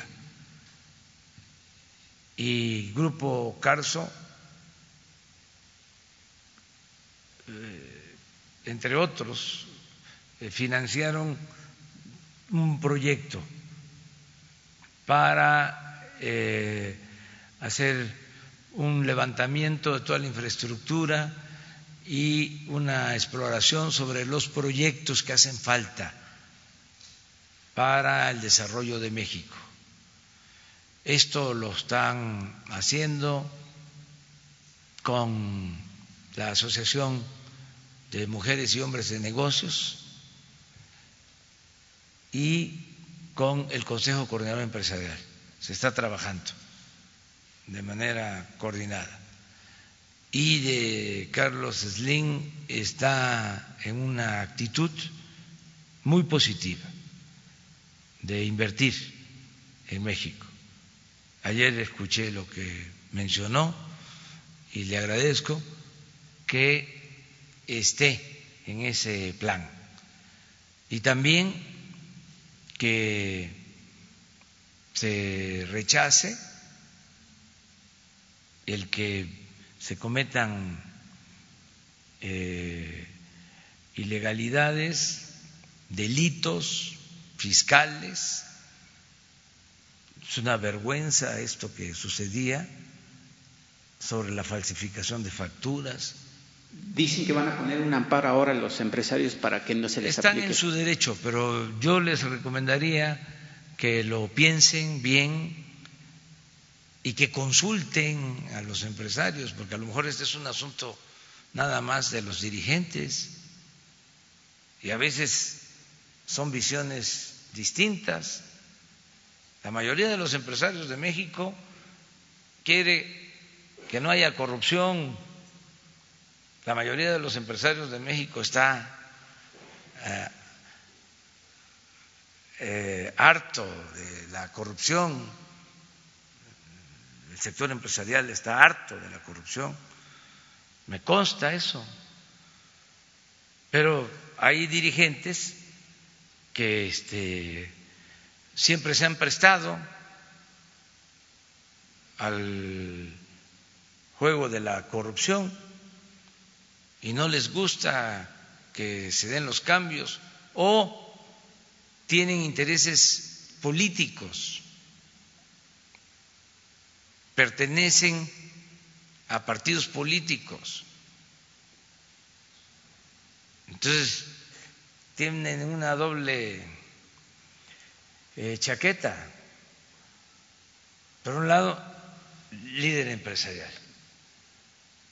Y Grupo Carso, eh, entre otros, eh, financiaron un proyecto para eh, hacer un levantamiento de toda la infraestructura y una exploración sobre los proyectos que hacen falta para el desarrollo de México. Esto lo están haciendo con la Asociación de Mujeres y Hombres de Negocios y con el Consejo Coordinador Empresarial. Se está trabajando de manera coordinada y de Carlos Slim está en una actitud muy positiva de invertir en México. Ayer escuché lo que mencionó y le agradezco que esté en ese plan. Y también que se rechace el que se cometan eh, ilegalidades, delitos fiscales. Es una vergüenza esto que sucedía sobre la falsificación de facturas. Dicen que van a poner un amparo ahora a los empresarios para que no se les Están en su derecho, pero yo les recomendaría que lo piensen bien, y que consulten a los empresarios, porque a lo mejor este es un asunto nada más de los dirigentes y a veces son visiones distintas. La mayoría de los empresarios de México quiere que no haya corrupción, la mayoría de los empresarios de México está eh, eh, harto de la corrupción el sector empresarial está harto de la corrupción, me consta eso. Pero hay dirigentes que este, siempre se han prestado al juego de la corrupción y no les gusta que se den los cambios o tienen intereses políticos, pertenecen a partidos políticos. Entonces, tienen una doble eh, chaqueta. Por un lado, líder empresarial.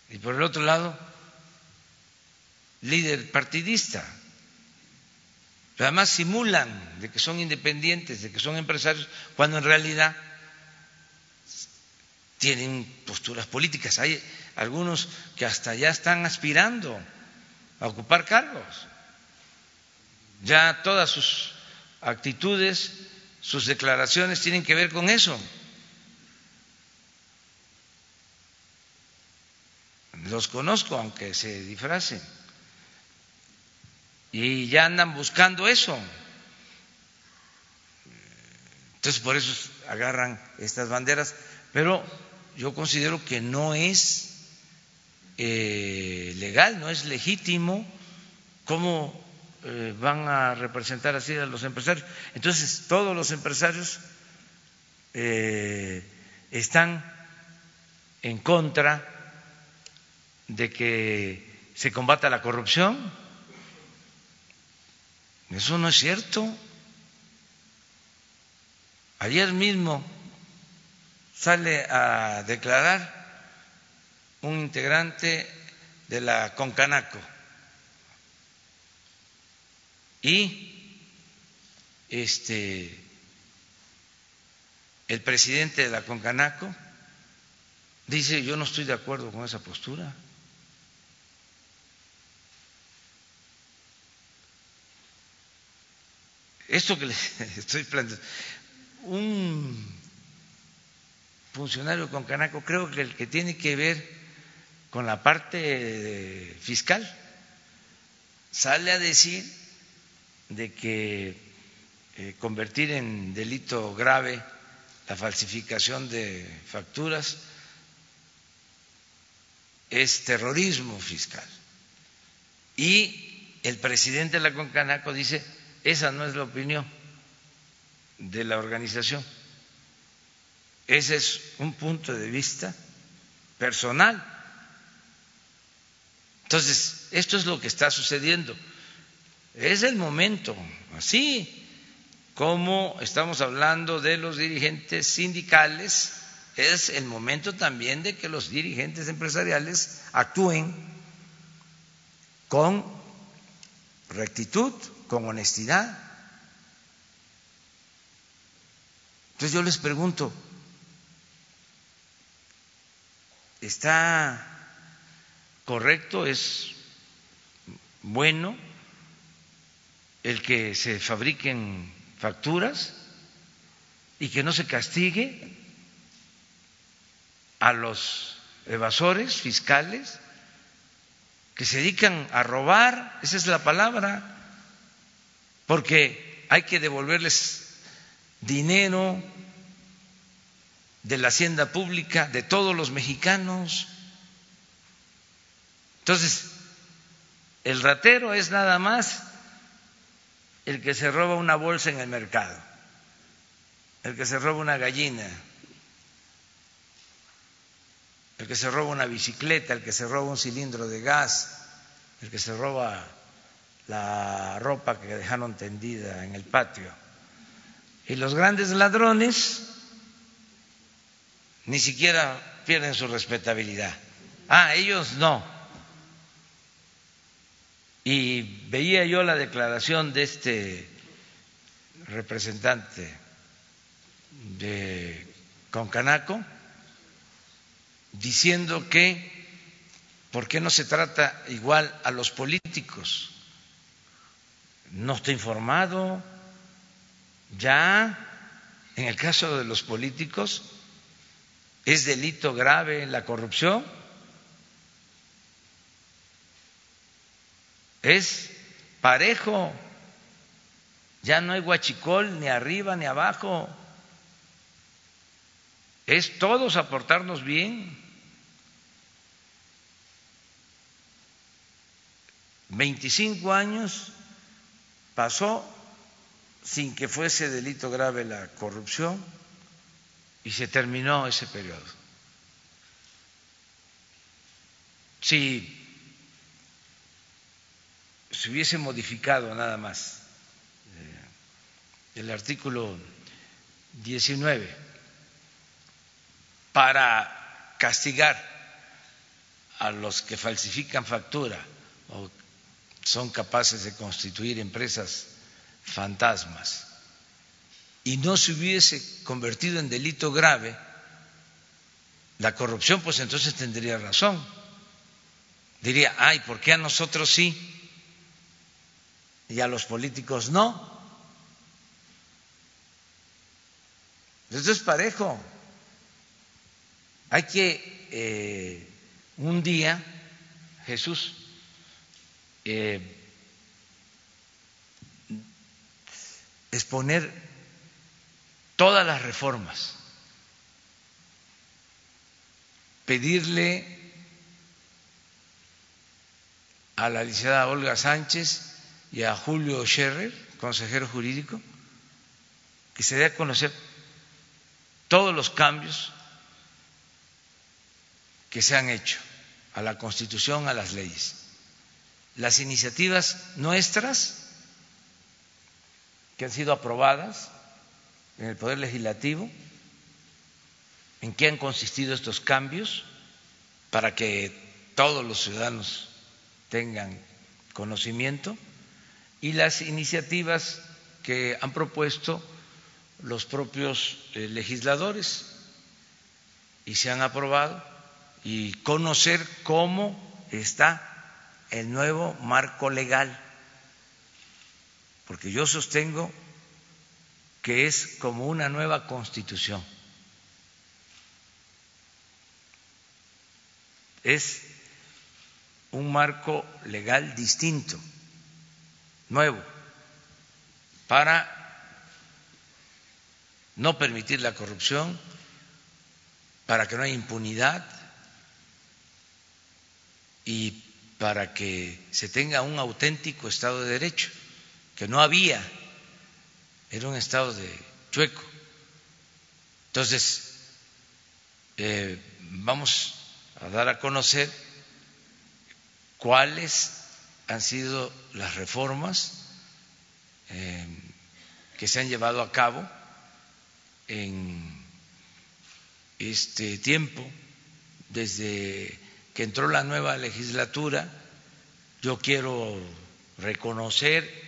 Y por el otro lado, líder partidista. Pero además simulan de que son independientes, de que son empresarios, cuando en realidad tienen posturas políticas. Hay algunos que hasta ya están aspirando a ocupar cargos. Ya todas sus actitudes, sus declaraciones tienen que ver con eso. Los conozco, aunque se disfracen. Y ya andan buscando eso. Entonces, por eso agarran estas banderas. Pero yo considero que no es eh, legal, no es legítimo cómo eh, van a representar así a los empresarios. Entonces, todos los empresarios eh, están en contra de que se combata la corrupción. Eso no es cierto. Ayer mismo sale a declarar un integrante de la Concanaco y este el presidente de la Concanaco dice yo no estoy de acuerdo con esa postura. Esto que les estoy planteando, un funcionario con Canaco, creo que el que tiene que ver con la parte fiscal, sale a decir de que eh, convertir en delito grave la falsificación de facturas es terrorismo fiscal. Y el presidente de la Concanaco dice, esa no es la opinión de la organización ese es un punto de vista personal. Entonces, esto es lo que está sucediendo. Es el momento, así como estamos hablando de los dirigentes sindicales, es el momento también de que los dirigentes empresariales actúen con rectitud, con honestidad. Entonces yo les pregunto, está correcto, es bueno el que se fabriquen facturas y que no se castigue a los evasores fiscales que se dedican a robar, esa es la palabra, porque hay que devolverles dinero de la hacienda pública de todos los mexicanos. Entonces, el ratero es nada más el que se roba una bolsa en el mercado, el que se roba una gallina, el que se roba una bicicleta, el que se roba un cilindro de gas, el que se roba la ropa que dejaron tendida en el patio. Y los grandes ladrones ni siquiera pierden su respetabilidad. Ah, ellos no. Y veía yo la declaración de este representante de Concanaco diciendo que ¿por qué no se trata igual a los políticos? No estoy informado. Ya en el caso de los políticos ¿Es delito grave la corrupción? es parejo, ya no hay guachicol ni arriba ni abajo, es todos aportarnos bien. 25 años pasó sin que fuese delito grave la corrupción y se terminó ese periodo. Si se hubiese modificado nada más eh, el artículo 19 para castigar a los que falsifican factura o son capaces de constituir empresas fantasmas y no se hubiese convertido en delito grave la corrupción, pues entonces tendría razón. Diría, ay, ¿por qué a nosotros sí y a los políticos no? Esto es parejo. Hay que eh, un día, Jesús, eh, exponer todas las reformas, pedirle a la licenciada Olga Sánchez y a Julio Scherrer, consejero jurídico, que se dé a conocer todos los cambios que se han hecho a la Constitución, a las leyes. Las iniciativas nuestras que han sido aprobadas en el Poder Legislativo, en qué han consistido estos cambios para que todos los ciudadanos tengan conocimiento y las iniciativas que han propuesto los propios eh, legisladores. Y se han aprobado y conocer cómo está el nuevo marco legal, porque yo sostengo que es como una nueva constitución. Es un marco legal distinto, nuevo, para no permitir la corrupción, para que no haya impunidad y para que se tenga un auténtico Estado de Derecho, que no había, era un Estado de chueco. Entonces, eh, vamos a dar a conocer cuáles han sido las reformas eh, que se han llevado a cabo en este tiempo, desde que entró la nueva legislatura, yo quiero reconocer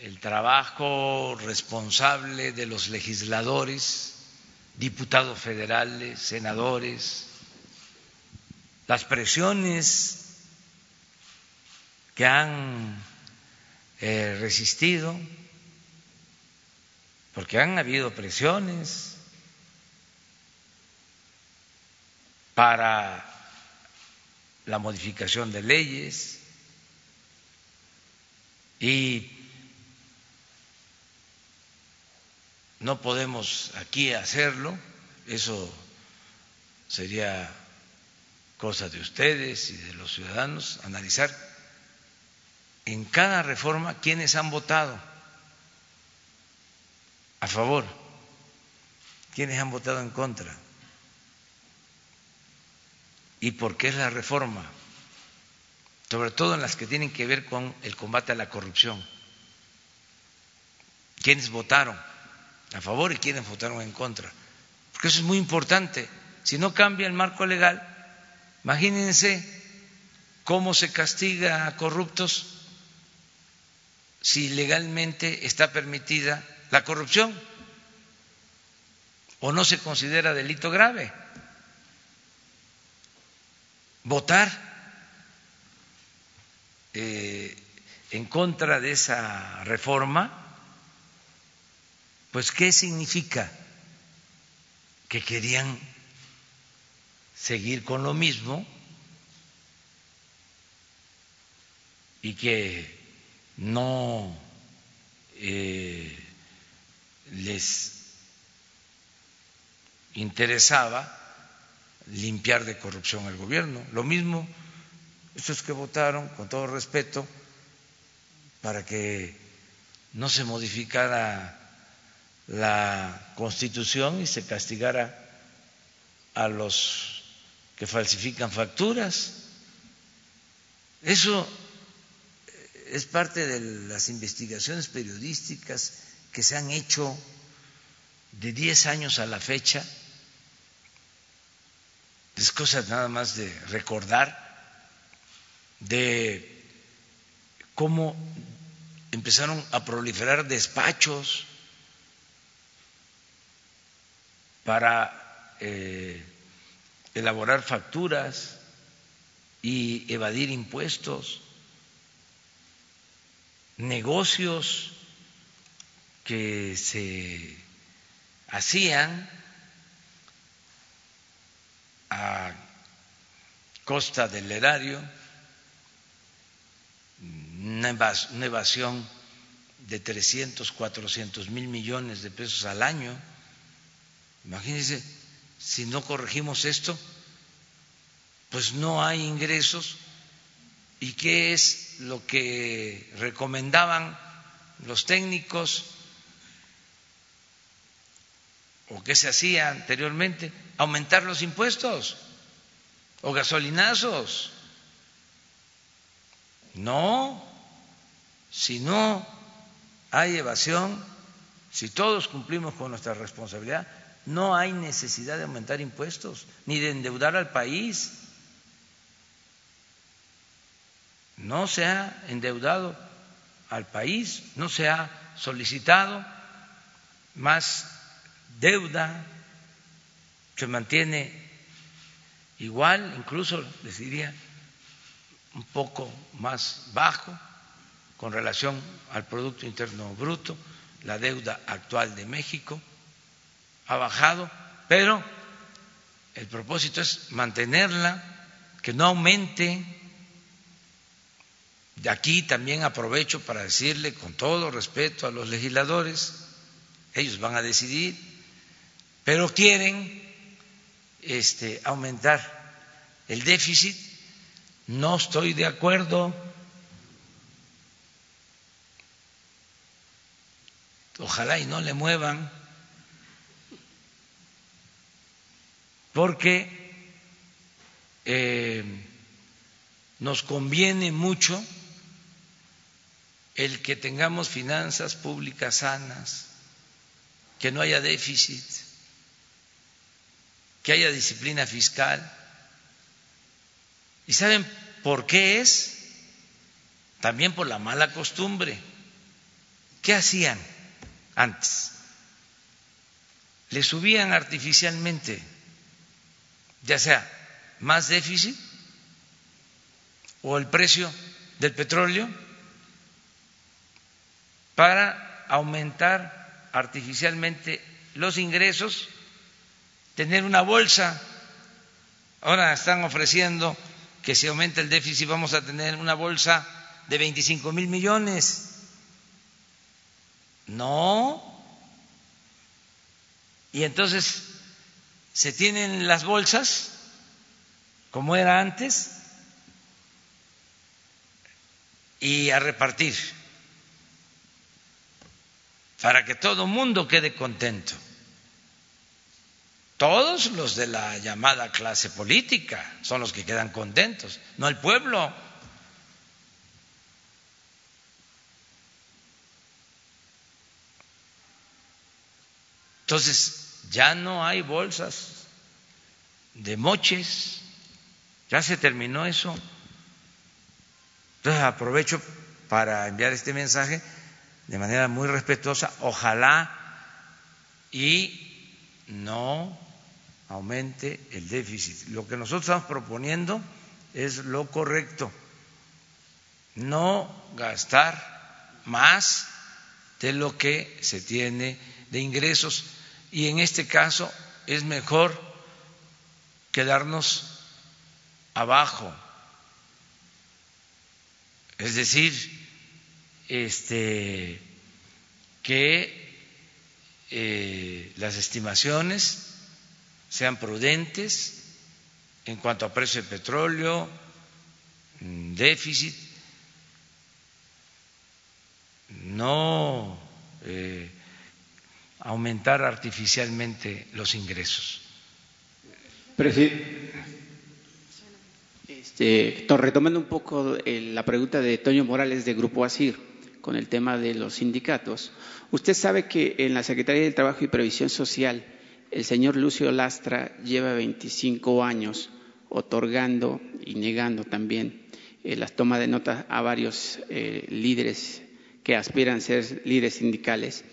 el trabajo responsable de los legisladores, diputados federales, senadores, las presiones que han eh, resistido, porque han habido presiones para la modificación de leyes y no podemos aquí hacerlo, eso sería cosa de ustedes y de los ciudadanos, analizar en cada reforma quiénes han votado a favor, quiénes han votado en contra. Y por qué es la reforma, sobre todo en las que tienen que ver con el combate a la corrupción. ¿Quiénes votaron a favor y quiénes votaron en contra? Porque eso es muy importante. Si no cambia el marco legal, imagínense cómo se castiga a corruptos si legalmente está permitida la corrupción o no se considera delito grave votar eh, en contra de esa reforma, pues ¿qué significa? Que querían seguir con lo mismo y que no eh, les interesaba limpiar de corrupción al gobierno. Lo mismo estos que votaron, con todo respeto, para que no se modificara la constitución y se castigara a los que falsifican facturas. Eso es parte de las investigaciones periodísticas que se han hecho de 10 años a la fecha. Es cosa nada más de recordar de cómo empezaron a proliferar despachos para eh, elaborar facturas y evadir impuestos, negocios que se hacían a costa del erario, una evasión de 300, 400 mil millones de pesos al año. Imagínense, si no corregimos esto, pues no hay ingresos. ¿Y qué es lo que recomendaban los técnicos o qué se hacía anteriormente? Aumentar los impuestos o gasolinazos. No, si no hay evasión, si todos cumplimos con nuestra responsabilidad, no hay necesidad de aumentar impuestos ni de endeudar al país. No se ha endeudado al país, no se ha solicitado más deuda, se mantiene igual, incluso les diría un poco más bajo con relación al Producto Interno Bruto, la deuda actual de México ha bajado, pero el propósito es mantenerla, que no aumente. De aquí también aprovecho para decirle con todo respeto a los legisladores, ellos van a decidir, pero quieren este, aumentar el déficit no estoy de acuerdo. Ojalá y no le muevan, porque eh, nos conviene mucho el que tengamos finanzas públicas sanas, que no haya déficit, que haya disciplina fiscal. ¿Y saben por qué es? También por la mala costumbre. ¿Qué hacían antes? Le subían artificialmente, ya sea más déficit o el precio del petróleo para aumentar artificialmente los ingresos, tener una bolsa. Ahora están ofreciendo que si aumenta el déficit vamos a tener una bolsa de 25 mil millones. No. Y entonces se tienen las bolsas como era antes y a repartir para que todo mundo quede contento todos los de la llamada clase política son los que quedan contentos, no el pueblo. Entonces, ya no hay bolsas de moches, ya se terminó eso. Entonces, aprovecho para enviar este mensaje de manera muy respetuosa, ojalá y no aumente el déficit. Lo que nosotros estamos proponiendo es lo correcto, no gastar más de lo que se tiene de ingresos y en este caso es mejor quedarnos abajo. Es decir, este, que eh, las estimaciones sean prudentes en cuanto a precio de petróleo, mm, déficit, no eh, aumentar artificialmente los ingresos. Este, retomando un poco eh, la pregunta de Toño Morales de Grupo ASIR con el tema de los sindicatos, usted sabe que en la Secretaría del Trabajo y Previsión Social el señor Lucio Lastra lleva 25 años otorgando y negando también eh, las tomas de notas a varios eh, líderes que aspiran a ser líderes sindicales,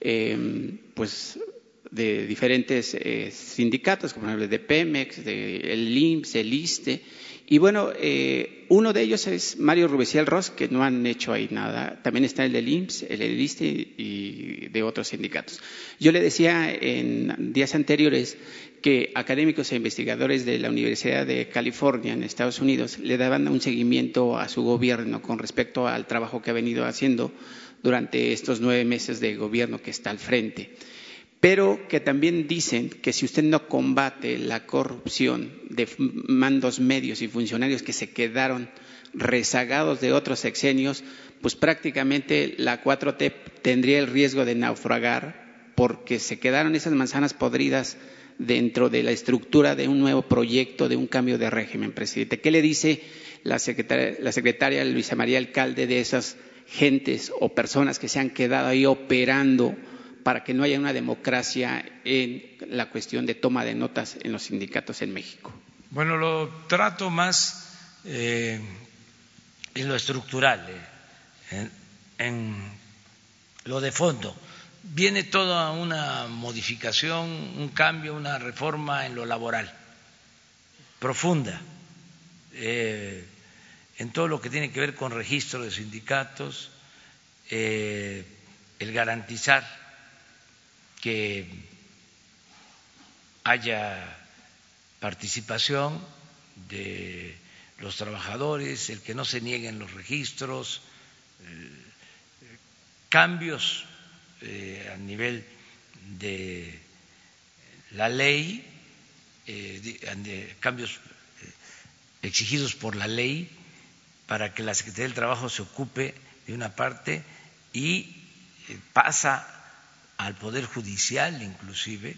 em, pues de diferentes eh, sindicatos, como el de Pemex, de IMSS, el ISTE, y bueno, eh, uno de ellos es Mario Rubeciel Ross, que no han hecho ahí nada. También está el del IMSS, el del ISTE y de otros sindicatos. Yo le decía en días anteriores que académicos e investigadores de la Universidad de California en Estados Unidos le daban un seguimiento a su gobierno con respecto al trabajo que ha venido haciendo durante estos nueve meses de gobierno que está al frente pero que también dicen que si usted no combate la corrupción de mandos medios y funcionarios que se quedaron rezagados de otros sexenios, pues prácticamente la 4T tendría el riesgo de naufragar porque se quedaron esas manzanas podridas dentro de la estructura de un nuevo proyecto de un cambio de régimen, presidente. ¿Qué le dice la secretaria, la secretaria Luisa María Alcalde de esas gentes o personas que se han quedado ahí operando para que no haya una democracia en la cuestión de toma de notas en los sindicatos en México? Bueno, lo trato más eh, en lo estructural, eh, en, lo de fondo. Viene toda una modificación, un cambio, una reforma en lo laboral, profunda, eh, en todo lo que tiene que ver con registro de sindicatos, el garantizar que haya participación de los trabajadores, el que no se nieguen los registros, eh, cambios eh, a nivel de la ley, eh, cambios exigidos por la ley para que la Secretaría del Trabajo se ocupe de una parte y pasa al Poder Judicial inclusive,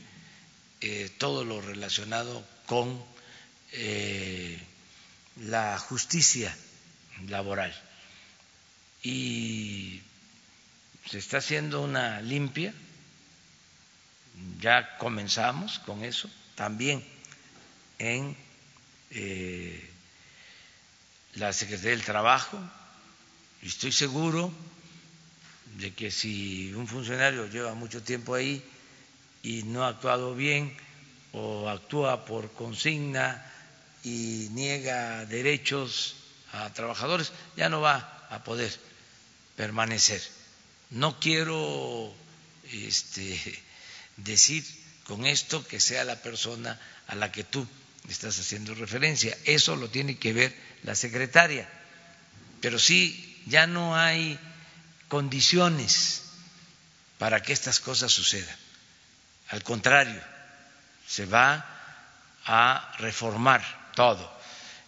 eh, todo lo relacionado con eh, la justicia laboral. Y se está haciendo una limpia, ya comenzamos con eso, también en eh, la Secretaría del Trabajo, y estoy seguro de que si un funcionario lleva mucho tiempo ahí y no ha actuado bien o actúa por consigna y niega derechos a trabajadores, ya no va a poder permanecer. No quiero este, decir con esto que sea la persona a la que tú estás haciendo referencia. Eso lo tiene que ver la secretaria. Pero sí, ya no hay condiciones para que estas cosas sucedan. Al contrario, se va a reformar todo.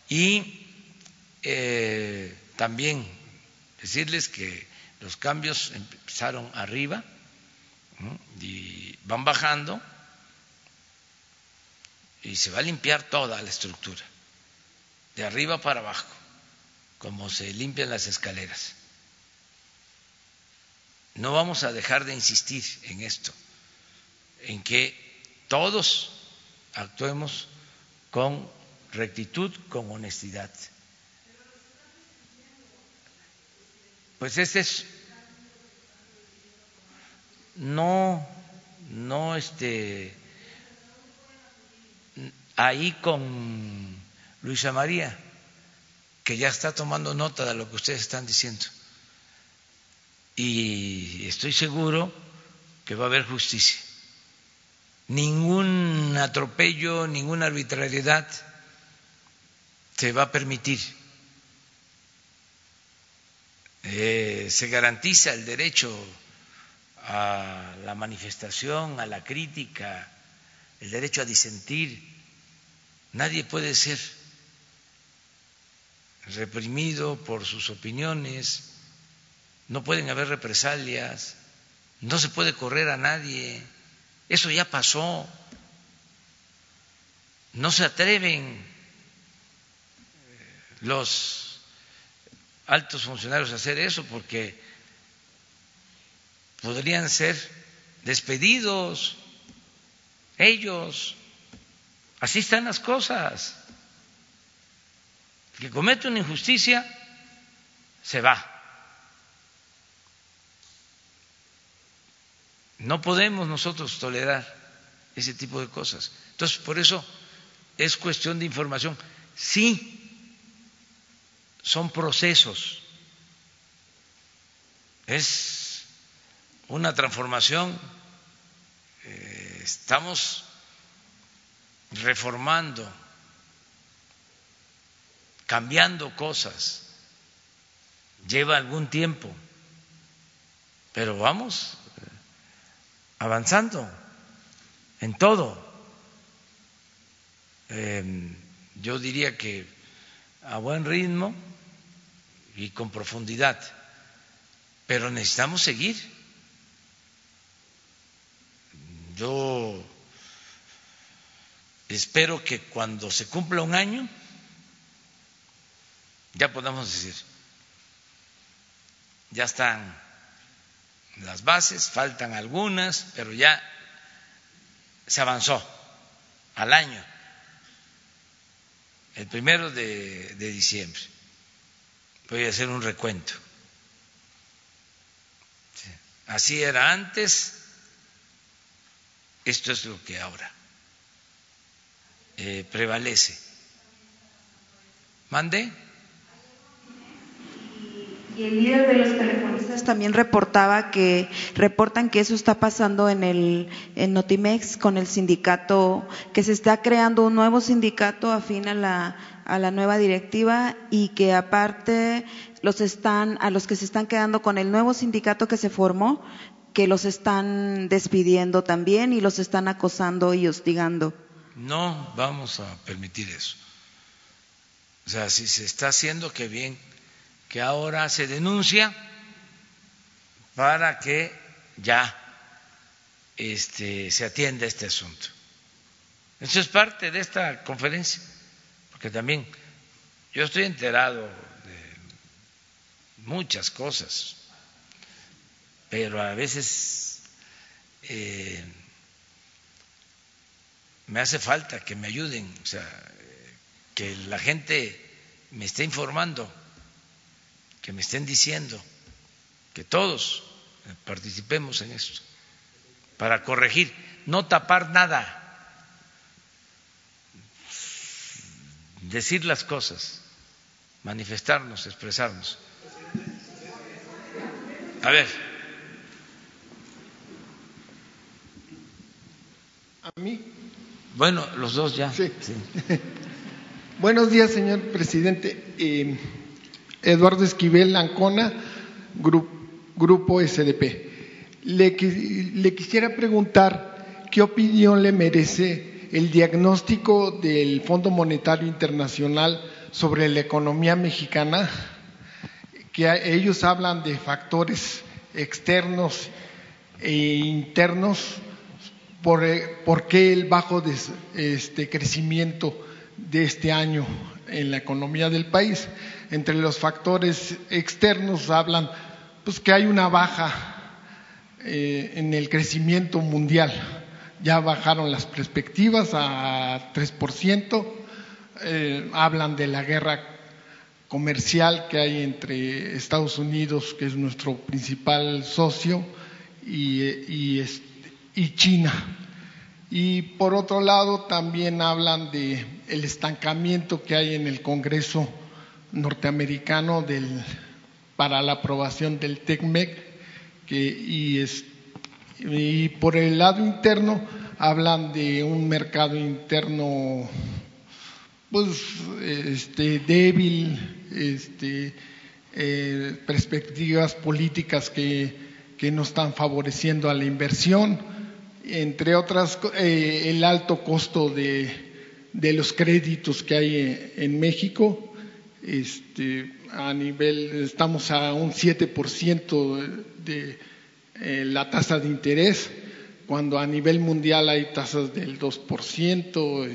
Y eh, también decirles que los cambios empezaron arriba y van bajando y se va a limpiar toda la estructura, de arriba para abajo, como se limpian las escaleras. No vamos a dejar de insistir en esto, en que todos actuemos con rectitud, con honestidad. Pues este es no no este ahí con Luisa María que ya está tomando nota de lo que ustedes están diciendo y estoy seguro que va a haber justicia. Ningún atropello, ninguna arbitrariedad se va a permitir. eh, se garantiza el derecho a la manifestación, a la crítica, el derecho a disentir. Nadie puede ser reprimido por sus opiniones, no pueden haber represalias, no se puede correr a nadie, eso ya pasó, no se atreven los altos funcionarios a hacer eso porque podrían ser despedidos ellos. Así están las cosas. Que comete una injusticia se va. No podemos nosotros tolerar ese tipo de cosas. Entonces, por eso es cuestión de información. Sí, son procesos. Es una transformación. Eh, estamos reformando, cambiando cosas. Lleva algún tiempo, pero vamos avanzando en todo. Em, yo diría que a buen ritmo y con profundidad, pero necesitamos seguir. Yo espero que cuando se cumpla un año ya podamos decir, ya están las bases, faltan algunas, pero ya se avanzó al año, el primero de, diciembre. Voy a hacer un recuento. Así era antes, esto es lo que ahora eh, prevalece. ¿Mande? Y el líder de los telefonistas también reportaba que reportan que eso está pasando en el en Notimex con el sindicato que se está creando un nuevo sindicato afín a la a la nueva directiva y que aparte los están a los que se están quedando con el nuevo sindicato que se formó que los están despidiendo también y los están acosando y hostigando. No vamos a permitir eso. O sea, si se está haciendo, qué bien que ahora se denuncia para que ya este, se atienda este asunto. Eso es parte de esta conferencia, porque también yo estoy enterado de muchas cosas, pero a veces eh, me hace falta que me ayuden, o sea, que la gente me esté informando que me estén diciendo, que todos participemos en esto, para corregir, no tapar nada, decir las cosas, manifestarnos, expresarnos. A ver. ¿A mí? Bueno, los dos ya. Sí. Buenos días, señor presidente. Eh, Eduardo Esquivel Ancona, Grupo SDP. Le, quisiera preguntar qué opinión le merece el diagnóstico del Fondo Monetario Internacional sobre la economía mexicana, que ellos hablan de factores externos e internos, por, por qué el bajo este, crecimiento de este año en la economía del país. Entre los factores externos hablan pues que hay una baja eh, en el crecimiento mundial. Ya bajaron las perspectivas a 3%. Eh, hablan de la guerra comercial que hay entre Estados Unidos, que es nuestro principal socio, y, y, y China. Y por otro lado también hablan de el estancamiento que hay en el Congreso norteamericano del, para la aprobación del TECMEC que, y, y por el lado interno hablan de un mercado interno pues este débil este eh, perspectivas políticas que, que, no están favoreciendo a la inversión, entre otras eh, el alto costo de, los créditos que hay en México. Este, a nivel, estamos a un 7% de eh, la tasa de interés, cuando a nivel mundial hay tasas del 2%,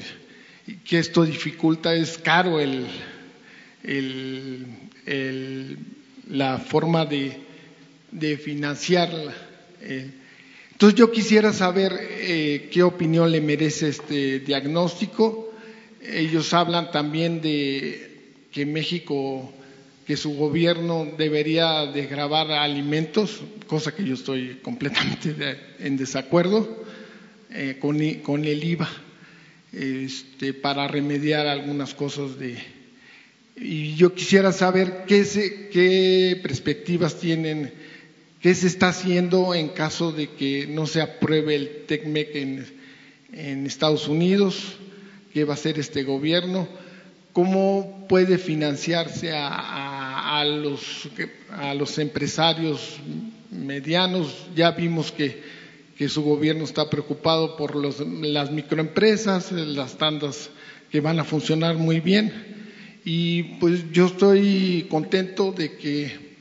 y que esto dificulta, es caro el, la forma de, financiarla. Eh, entonces yo quisiera saber eh, qué opinión le merece este diagnóstico. Ellos hablan también de que México, que su gobierno debería de grabar alimentos, cosa que yo estoy completamente en desacuerdo eh, con, con, el IVA, este, para remediar algunas cosas de, y yo quisiera saber qué, se, qué perspectivas tienen, qué se está haciendo en caso de que no se apruebe el TECMEC en, en Estados Unidos, qué va a hacer este gobierno, cómo puede financiarse a, a, a, los, a los empresarios medianos. Ya vimos que, que su gobierno está preocupado por los, las microempresas, las tandas que van a funcionar muy bien. Y pues yo estoy contento de que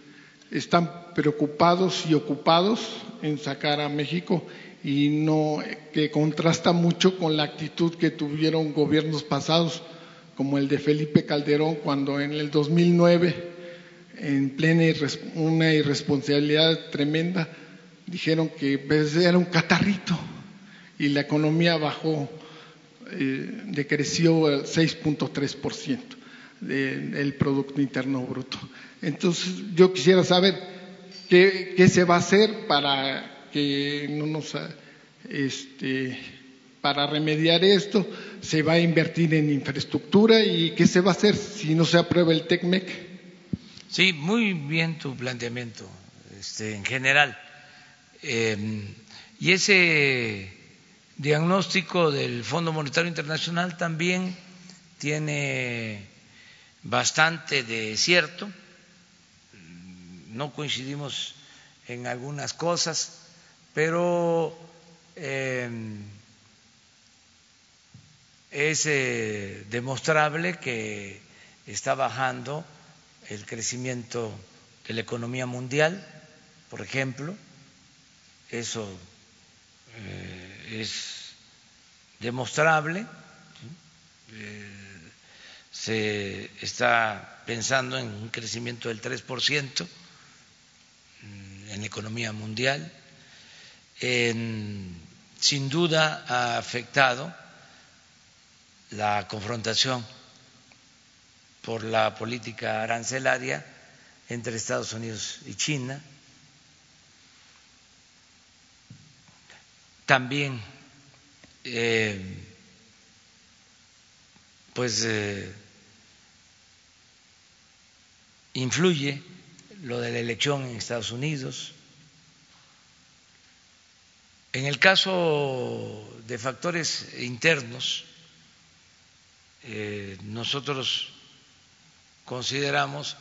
están preocupados y ocupados en sacar a México y no que contrasta mucho con la actitud que tuvieron gobiernos pasados como el de Felipe Calderón cuando en el 2009 en plena una irresponsabilidad tremenda dijeron que pues, era un catarrito y la economía bajó eh, decreció el 6.3% del Producto Interno Bruto. Entonces, yo quisiera saber qué, se va a hacer para que no nos. Este, para remediar esto, se va a invertir en infraestructura y qué se va a hacer si no se aprueba el TECMEC. Sí, muy bien tu planteamiento este, en general. Eh, y ese diagnóstico del Fondo Monetario Internacional también tiene bastante de cierto, no coincidimos en algunas cosas, pero eh, es eh, demostrable que está bajando el crecimiento de la economía mundial, por ejemplo, eso eh, es demostrable. Se está pensando en un crecimiento del 3% en la economía mundial. sin duda ha afectado la confrontación por la política arancelaria entre Estados Unidos y China. También, eh, pues, eh, influye lo de la elección en Estados Unidos. En el caso de factores internos, eh, nosotros consideramos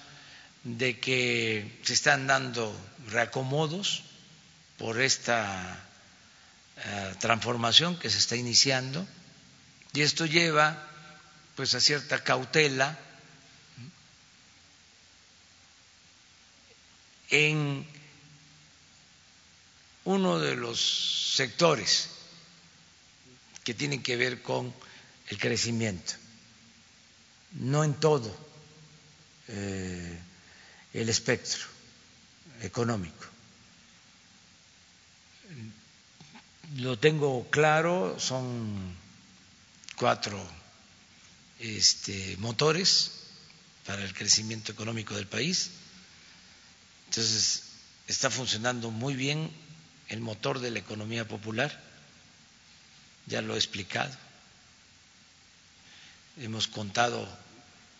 de que se están dando reacomodos por esta eh, transformación que se está iniciando y esto lleva pues a cierta cautela en uno de los sectores que tienen que ver con el crecimiento, no en todo eh, el espectro económico. Lo tengo claro, son cuatro este, motores para el crecimiento económico del país entonces, está funcionando muy bien el motor de la economía popular, ya lo he explicado. Hemos contado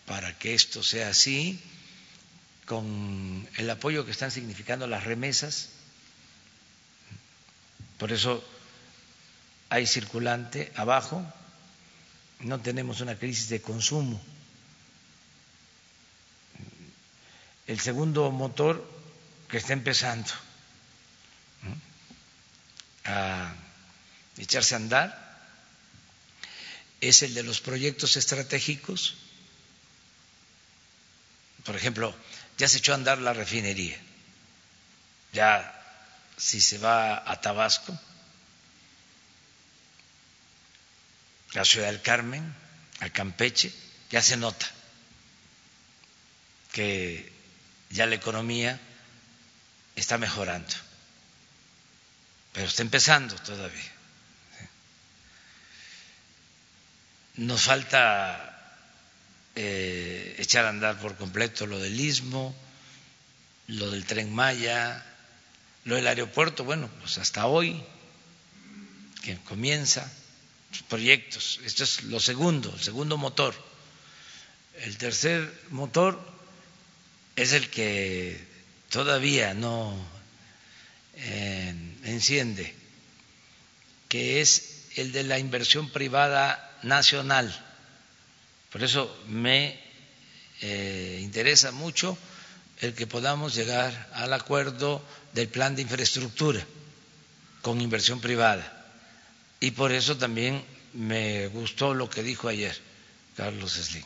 para que esto sea así, con el apoyo que están significando las remesas. Por eso hay circulante abajo, no tenemos una crisis de consumo el segundo motor que está empezando a echarse a andar. Es el de los proyectos estratégicos. Por ejemplo, ya se echó a andar la refinería, ya si se va a Tabasco, a Ciudad del Carmen, a Campeche, ya se nota que ya la economía está mejorando, pero está empezando todavía. Nos falta eh, echar a andar por completo lo del istmo, lo del tren Maya, lo del aeropuerto, bueno, pues hasta hoy que comienza proyectos. Esto es lo segundo, el segundo motor. El tercer motor es el que todavía no eh, enciende, que es el de la inversión privada nacional. Por eso me eh, interesa mucho el que podamos llegar al acuerdo del plan de infraestructura con inversión privada. Y por eso también me gustó lo que dijo ayer Carlos Slim,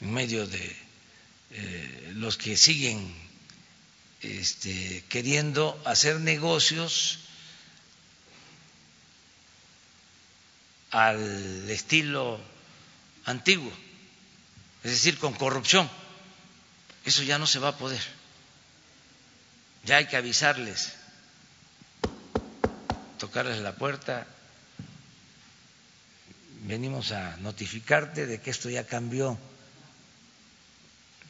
en medio de eh, los que siguen este, queriendo hacer negocios al estilo antiguo, es decir, con corrupción. Eso ya no se va a poder. Ya hay que avisarles, tocarles la puerta. Venimos a notificarte de que esto ya cambió,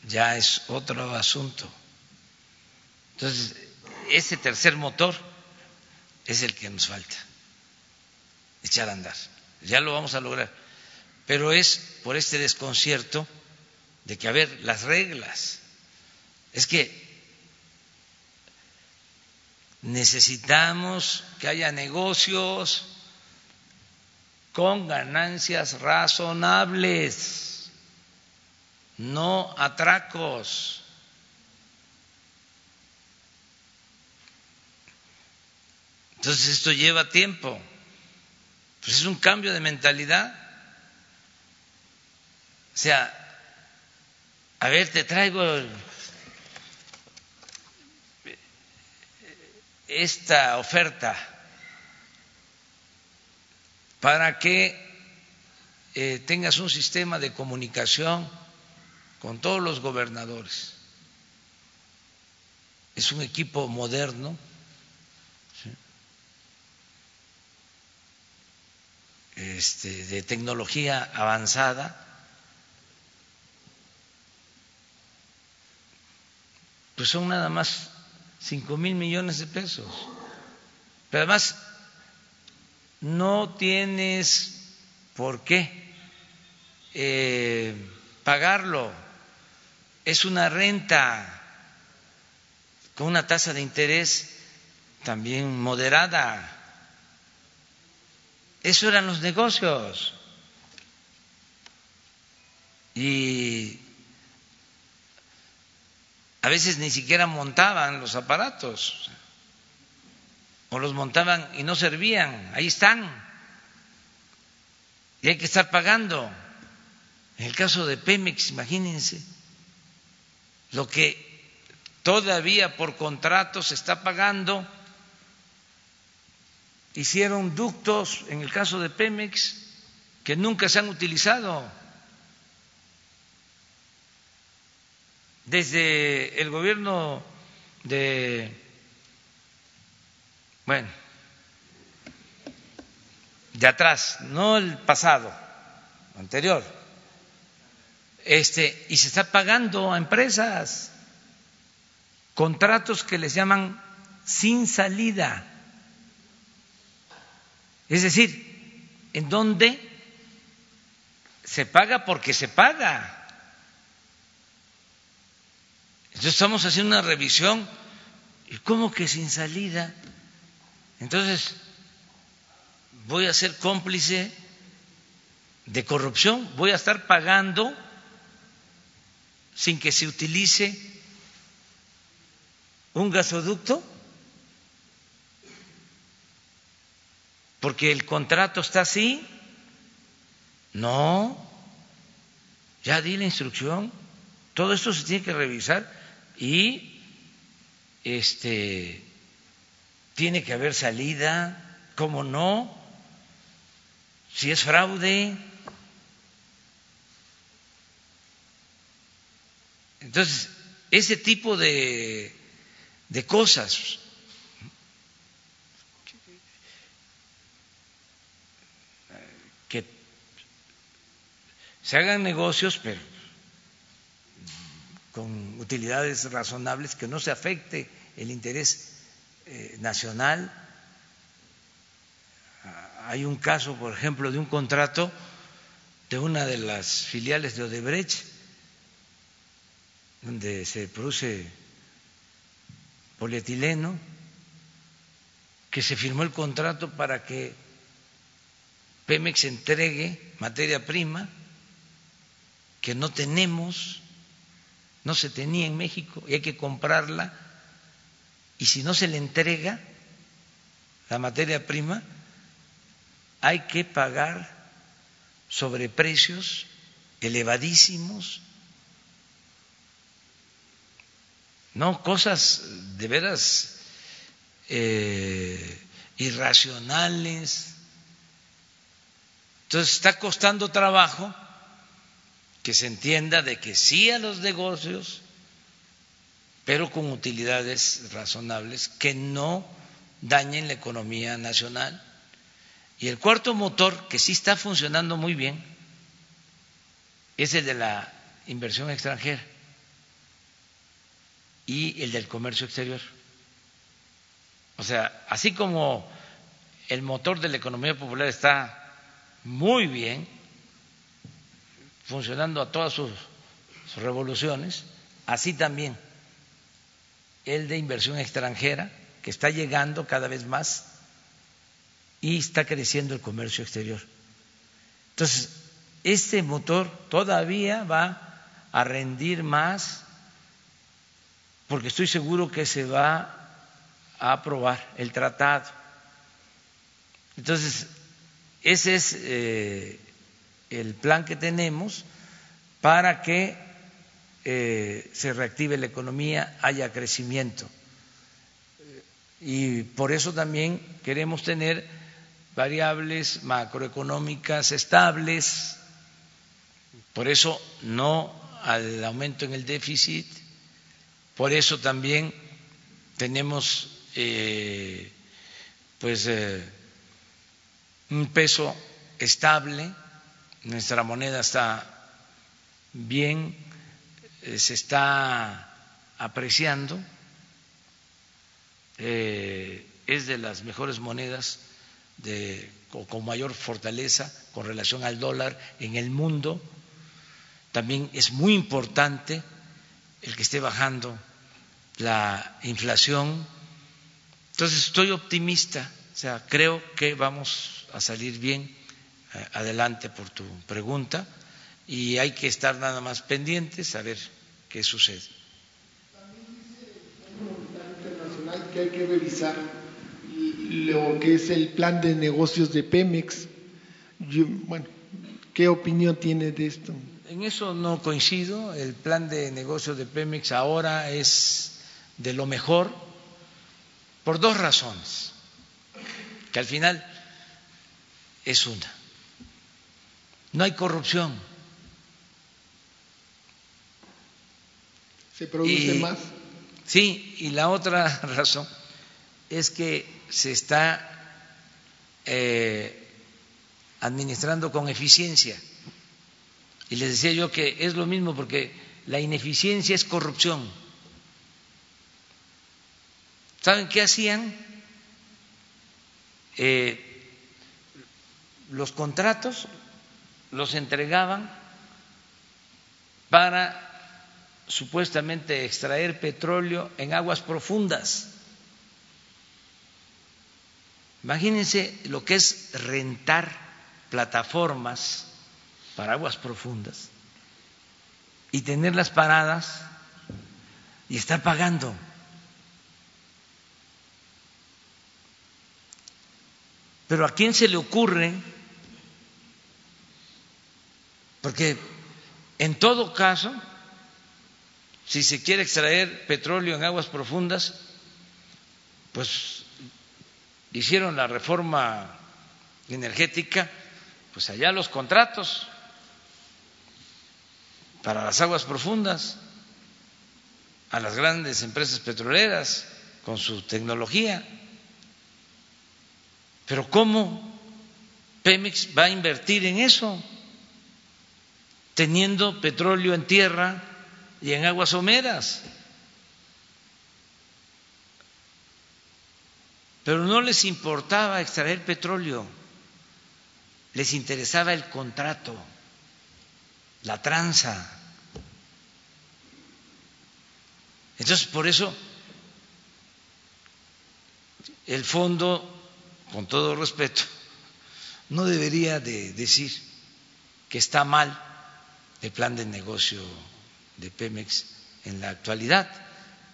ya es otro asunto. Entonces, ese tercer motor es el que nos falta, echar a andar ya lo vamos a lograr. Pero es por este desconcierto de que, a ver, las reglas, es que necesitamos que haya negocios con ganancias razonables, no atracos. Entonces esto lleva tiempo. Pues es un cambio de mentalidad. O sea, a ver, te traigo esta oferta para que eh, tengas un sistema de comunicación con todos los gobernadores. Es un equipo moderno este, de tecnología avanzada, pues son nada más cinco mil millones de pesos. Pero además no tienes por qué eh, pagarlo. Es una renta con una tasa de interés también moderada. Eso eran los negocios. Y a veces ni siquiera montaban los aparatos, o los montaban y no servían, ahí están, y hay que estar pagando. En el caso de Pemex, imagínense lo que todavía por contrato se está pagando hicieron ductos, en el caso de Pemex, que nunca se han utilizado. Desde el gobierno de, bueno, de atrás, no el pasado, anterior, este, y se está pagando a empresas contratos que les llaman sin salida es decir, en donde se paga porque se paga. Entonces estamos haciendo una revisión y cómo que sin salida. Entonces voy a ser cómplice de corrupción, voy a estar pagando sin que se utilice un gasoducto porque el contrato está así. No, ya di la instrucción. Todo esto se tiene que revisar y este tiene que haber salida, ¿cómo no? Si es fraude. Entonces, ese tipo de, de cosas se hagan negocios, pero con utilidades razonables, que no se afecte el interés eh, nacional. Hay un caso, por ejemplo, de un contrato de una de las filiales de Odebrecht, donde se produce polietileno, que se firmó el contrato para que Pemex entregue materia prima que no tenemos, no se tenía en México y hay que comprarla. Y si no se le entrega la materia prima, hay que pagar sobreprecios elevadísimos. No, cosas de veras eh, irracionales entonces está costando trabajo que se entienda de que sí a los negocios, pero con utilidades razonables que no dañen la economía nacional. Y el cuarto motor, que sí está funcionando muy bien, es el de la inversión extranjera y el del comercio exterior. O sea, así como el motor de la economía popular está muy bien, funcionando a todas sus, revoluciones, así también el de inversión extranjera, que está llegando cada vez más y está creciendo el comercio exterior. Entonces, este motor todavía va a rendir más porque estoy seguro que se va a aprobar el tratado. Entonces, ese es eh, el plan que tenemos para que eh, se reactive la economía, haya crecimiento. Y por eso también queremos tener variables macroeconómicas estables, por eso no al aumento en el déficit, por eso también tenemos eh, pues un peso estable, nuestra moneda está bien, eh, se está apreciando, eh, es de las mejores monedas de, con mayor fortaleza con relación al dólar en el mundo. También es muy importante el que esté bajando la inflación. Entonces estoy optimista, o sea, creo que vamos a salir bien adelante por tu pregunta y hay que estar nada más pendientes a ver qué sucede. También dice el Monetario Internacional que hay que revisar lo que es el plan de negocios de Pemex. bueno, ¿qué opinión tiene de esto? En eso no coincido. El plan de negocios de Pemex ahora es de lo mejor por dos razones. Que al final es una. No hay corrupción. ¿Se produce más? Sí, y la otra razón es que se está eh, administrando con eficiencia. Y les decía yo que es lo mismo porque la ineficiencia es corrupción. ¿Saben qué hacían? Eh, los contratos los entregaban para supuestamente extraer petróleo en aguas profundas. Imagínense lo que es rentar plataformas para aguas profundas y tenerlas paradas y estar pagando. Pero ¿a quién se le ocurre porque en todo caso, si se quiere extraer petróleo en aguas profundas, pues hicieron la reforma energética, pues allá los contratos para las aguas profundas a las grandes empresas petroleras con su tecnología. Pero ¿cómo Pemex va a invertir en eso? Teniendo petróleo en tierra y en aguas someras. Pero no les importaba extraer petróleo, les interesaba el contrato, la tranza. Entonces, por eso, el fondo, con todo respeto, no debería de decir que está mal el plan de negocio de Pemex en la actualidad.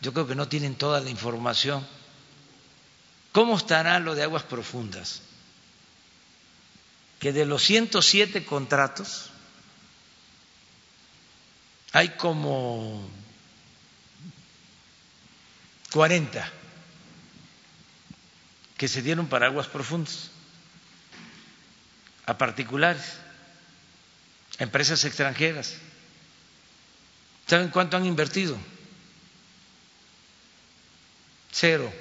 Yo creo que no tienen toda la información ¿Cómo estará lo de aguas profundas? Que de los 107 contratos hay como 40 que se dieron para aguas profundas a particulares, empresas extranjeras. ¿Saben cuánto han invertido? Cero.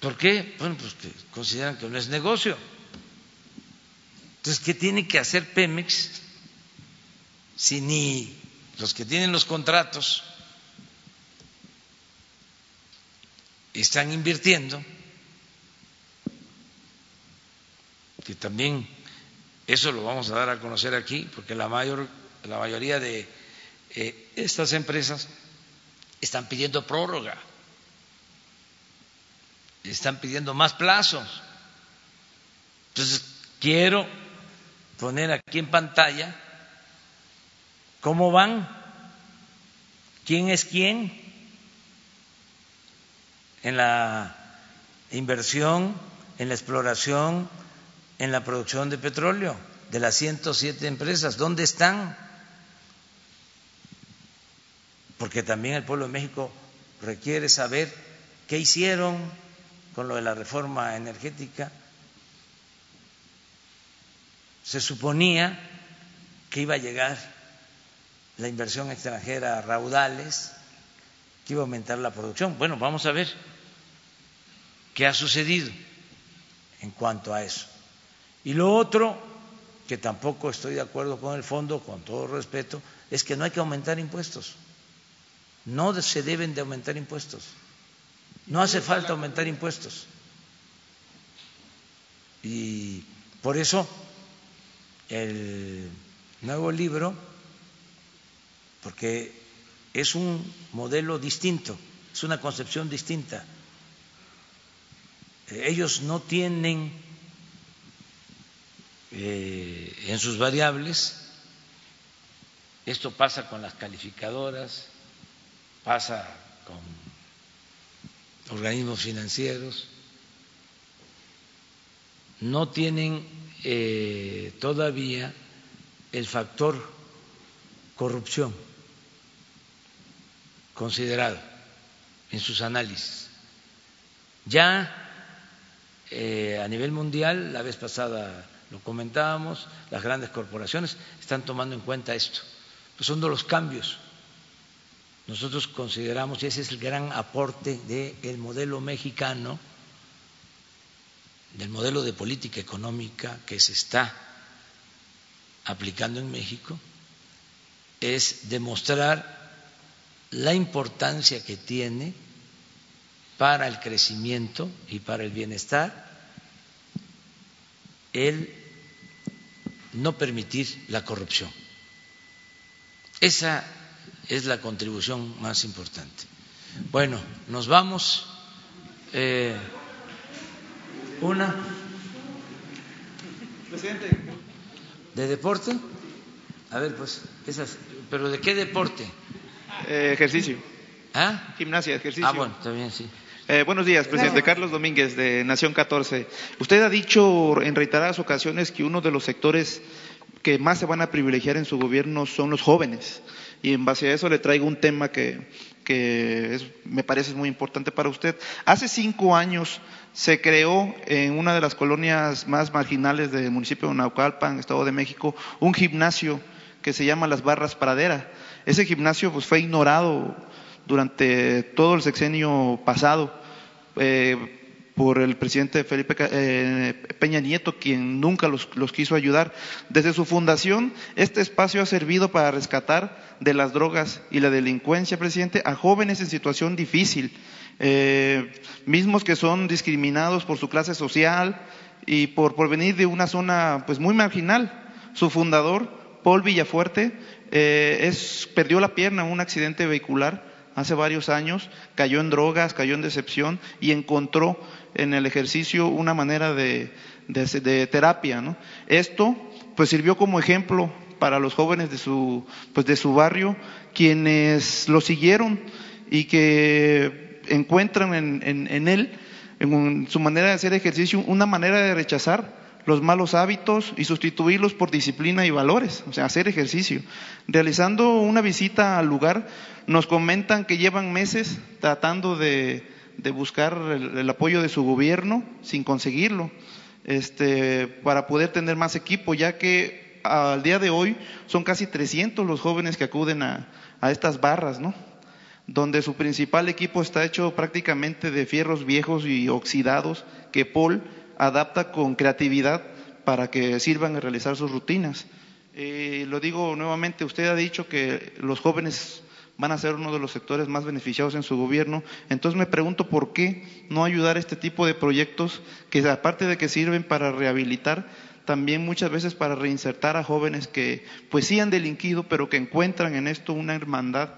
¿Por qué? Bueno, pues consideran que no es negocio. Entonces, ¿qué tiene que hacer Pemex si ni los que tienen los contratos están invirtiendo? Que también eso lo vamos a dar a conocer aquí, porque la, mayor, la mayoría de eh, estas empresas están pidiendo prórroga están pidiendo más plazos. Entonces, quiero poner aquí en pantalla cómo van, quién es quién en la inversión, en la exploración, en la producción de petróleo de las 107 empresas. ¿Dónde están? Porque también el pueblo de México requiere saber qué hicieron con lo de la reforma energética, se suponía que iba a llegar la inversión extranjera a raudales, que iba a aumentar la producción. Bueno, vamos a ver qué ha sucedido en cuanto a eso. Y lo otro, que tampoco estoy de acuerdo con el fondo, con todo respeto, es que no hay que aumentar impuestos. No se deben de aumentar impuestos. No hace falta aumentar impuestos. Y por eso el nuevo libro, porque es un modelo distinto, es una concepción distinta. Ellos no tienen eh, en sus variables, esto pasa con las calificadoras, pasa con organismos financieros, no tienen eh, todavía el factor corrupción considerado en sus análisis. Ya eh, a nivel mundial, la vez pasada lo comentábamos, las grandes corporaciones están tomando en cuenta esto. Pues son de los cambios nosotros consideramos, y ese es el gran aporte del modelo mexicano, del modelo de política económica que se está aplicando en México, es demostrar la importancia que tiene para el crecimiento y para el bienestar el no permitir la corrupción. Esa es la contribución más importante. Bueno, nos vamos. Eh, una. Presidente. ¿De deporte? A ver, pues, esas. ¿Pero de qué deporte? Eh, ejercicio. ¿Ah? Gimnasia, ejercicio. Ah, bueno, bien, sí. Eh, buenos días, presidente. Carlos Domínguez, de Nación 14. Usted ha dicho en reiteradas ocasiones que uno de los sectores que más se van a privilegiar en su gobierno son los jóvenes. Y en base a eso le traigo un tema que, que me parece muy importante para usted. Hace cinco años se creó en una de las colonias más marginales del municipio de Naucalpan, Estado de México, un gimnasio que se llama Las Barras Pradera. Ese gimnasio pues, fue ignorado durante todo el sexenio pasado eh, por el presidente Felipe eh, Peña Nieto, quien nunca los, quiso ayudar. Desde su fundación, este espacio ha servido para rescatar de las drogas y la delincuencia, presidente, a jóvenes en situación difícil, eh, mismos que son discriminados por su clase social y por, por venir de una zona pues muy marginal. Su fundador, Paul Villafuerte, es, perdió la pierna en un accidente vehicular hace varios años, cayó en drogas, cayó en decepción y encontró en el ejercicio una manera de, terapia. ¿no? Esto pues sirvió como ejemplo para los jóvenes de su, pues, de su barrio, quienes lo siguieron y que encuentran en, en él, en su manera de hacer ejercicio, una manera de rechazar los malos hábitos y sustituirlos por disciplina y valores, o sea, hacer ejercicio. Realizando una visita al lugar, nos comentan que llevan meses tratando de, buscar el, apoyo de su gobierno sin conseguirlo, este, para poder tener más equipo, ya que al día de hoy son casi 300 los jóvenes que acuden a, a estas barras, ¿no? donde su principal equipo está hecho prácticamente de fierros viejos y oxidados que Paul adapta con creatividad para que sirvan a realizar sus rutinas. Eh, lo digo nuevamente, usted ha dicho que los jóvenes van a ser uno de los sectores más beneficiados en su gobierno. Entonces me pregunto por qué no ayudar a este tipo de proyectos que aparte de que sirven para rehabilitar, también muchas veces para reinsertar a jóvenes que pues sí han delinquido, pero que encuentran en esto una hermandad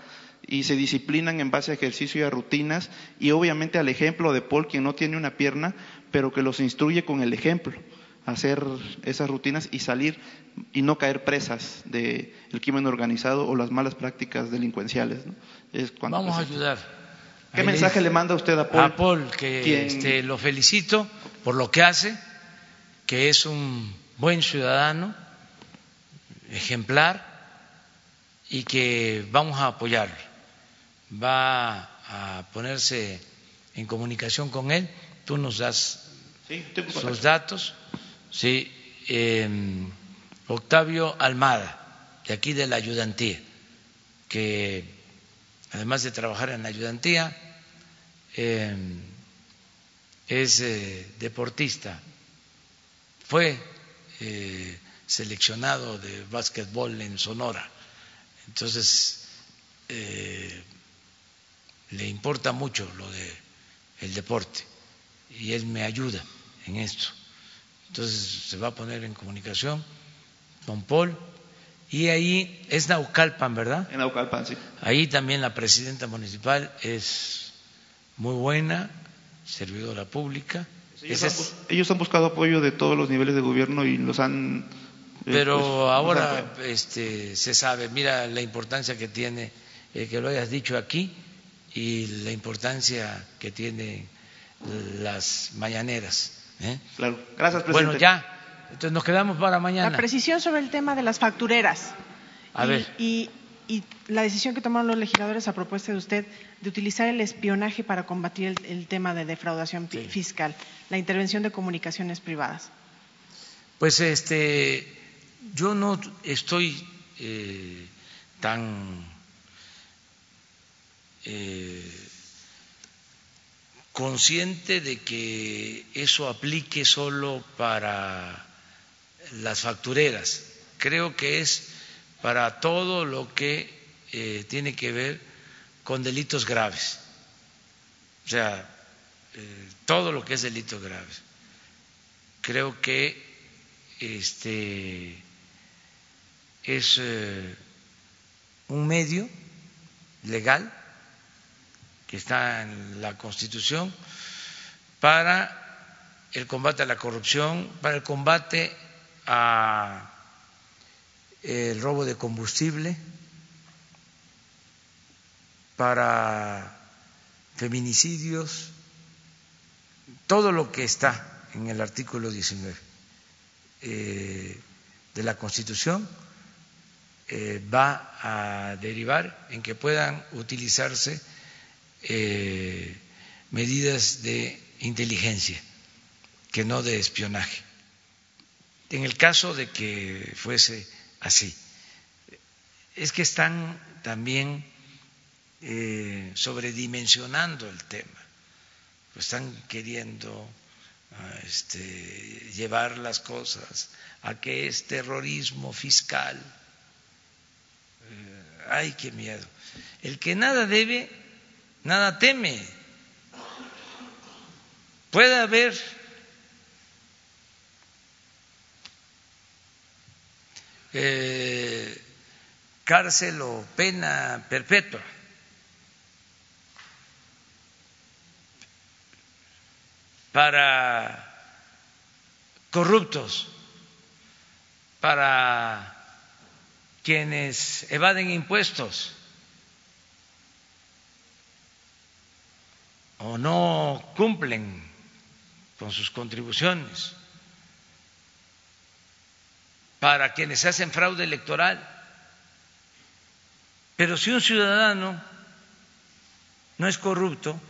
y se disciplinan en base a ejercicio y a rutinas y obviamente al ejemplo de Paul, quien no tiene una pierna, pero que los instruye con el ejemplo hacer esas rutinas y salir y no caer presas del crimen organizado o las malas prácticas delincuenciales. Vamos a ayudar. ¿Qué mensaje le manda usted a Paul? A Paul, que este, lo felicito por lo que hace, que es un buen ciudadano, ejemplar, y que vamos a apoyarlo. Va a ponerse en comunicación con él tú nos das sus datos. Sí, em, Octavio Almada, de aquí de la ayudantía, que además de trabajar en la ayudantía, em, es eh, deportista, fue eh, seleccionado de básquetbol en Sonora, entonces eh, le importa mucho lo de el deporte y él me ayuda en esto. Entonces se va a poner en comunicación con Paul. Y ahí es Naucalpan, ¿verdad? En Naucalpan, sí. Ahí también la presidenta municipal es muy buena, servidora pública. Ellos, han, buscado apoyo de todos los niveles de gobierno y los han... Eh, Pero pues, ahora este, se sabe, mira la importancia que tiene eh, que lo hayas dicho aquí y la importancia que tiene las mañaneras. ¿eh? Claro, gracias, presidente. Bueno, ya, entonces nos quedamos para mañana. La precisión sobre el tema de las factureras. A ver. Y, la decisión que tomaron los legisladores a propuesta de usted de utilizar el espionaje para combatir el, tema de defraudación fiscal, la intervención de comunicaciones privadas. Pues este, yo no estoy eh, tan eh, consciente de que eso aplique solo para las factureras. Creo que es para todo lo que eh, tiene que ver con delitos graves. O sea, eh, todo lo que es delitos graves. Creo que este es eh, un medio legal que está en la Constitución para el combate a la corrupción, para el combate a el robo de combustible, para feminicidios, todo lo que está en el artículo 19 eh, de la Constitución eh, va a derivar en que puedan utilizarse eh, medidas de inteligencia, que no de espionaje. En el caso de que fuese así, es que están también eh, sobredimensionando el tema, están queriendo ah, este, llevar las cosas a que es terrorismo fiscal. Eh, ay, qué miedo. El que nada debe, nada teme. Puede haber eh, cárcel o pena perpetua. para corruptos, para quienes evaden impuestos o no cumplen con sus contribuciones, para quienes hacen fraude electoral. Pero si un ciudadano no es corrupto,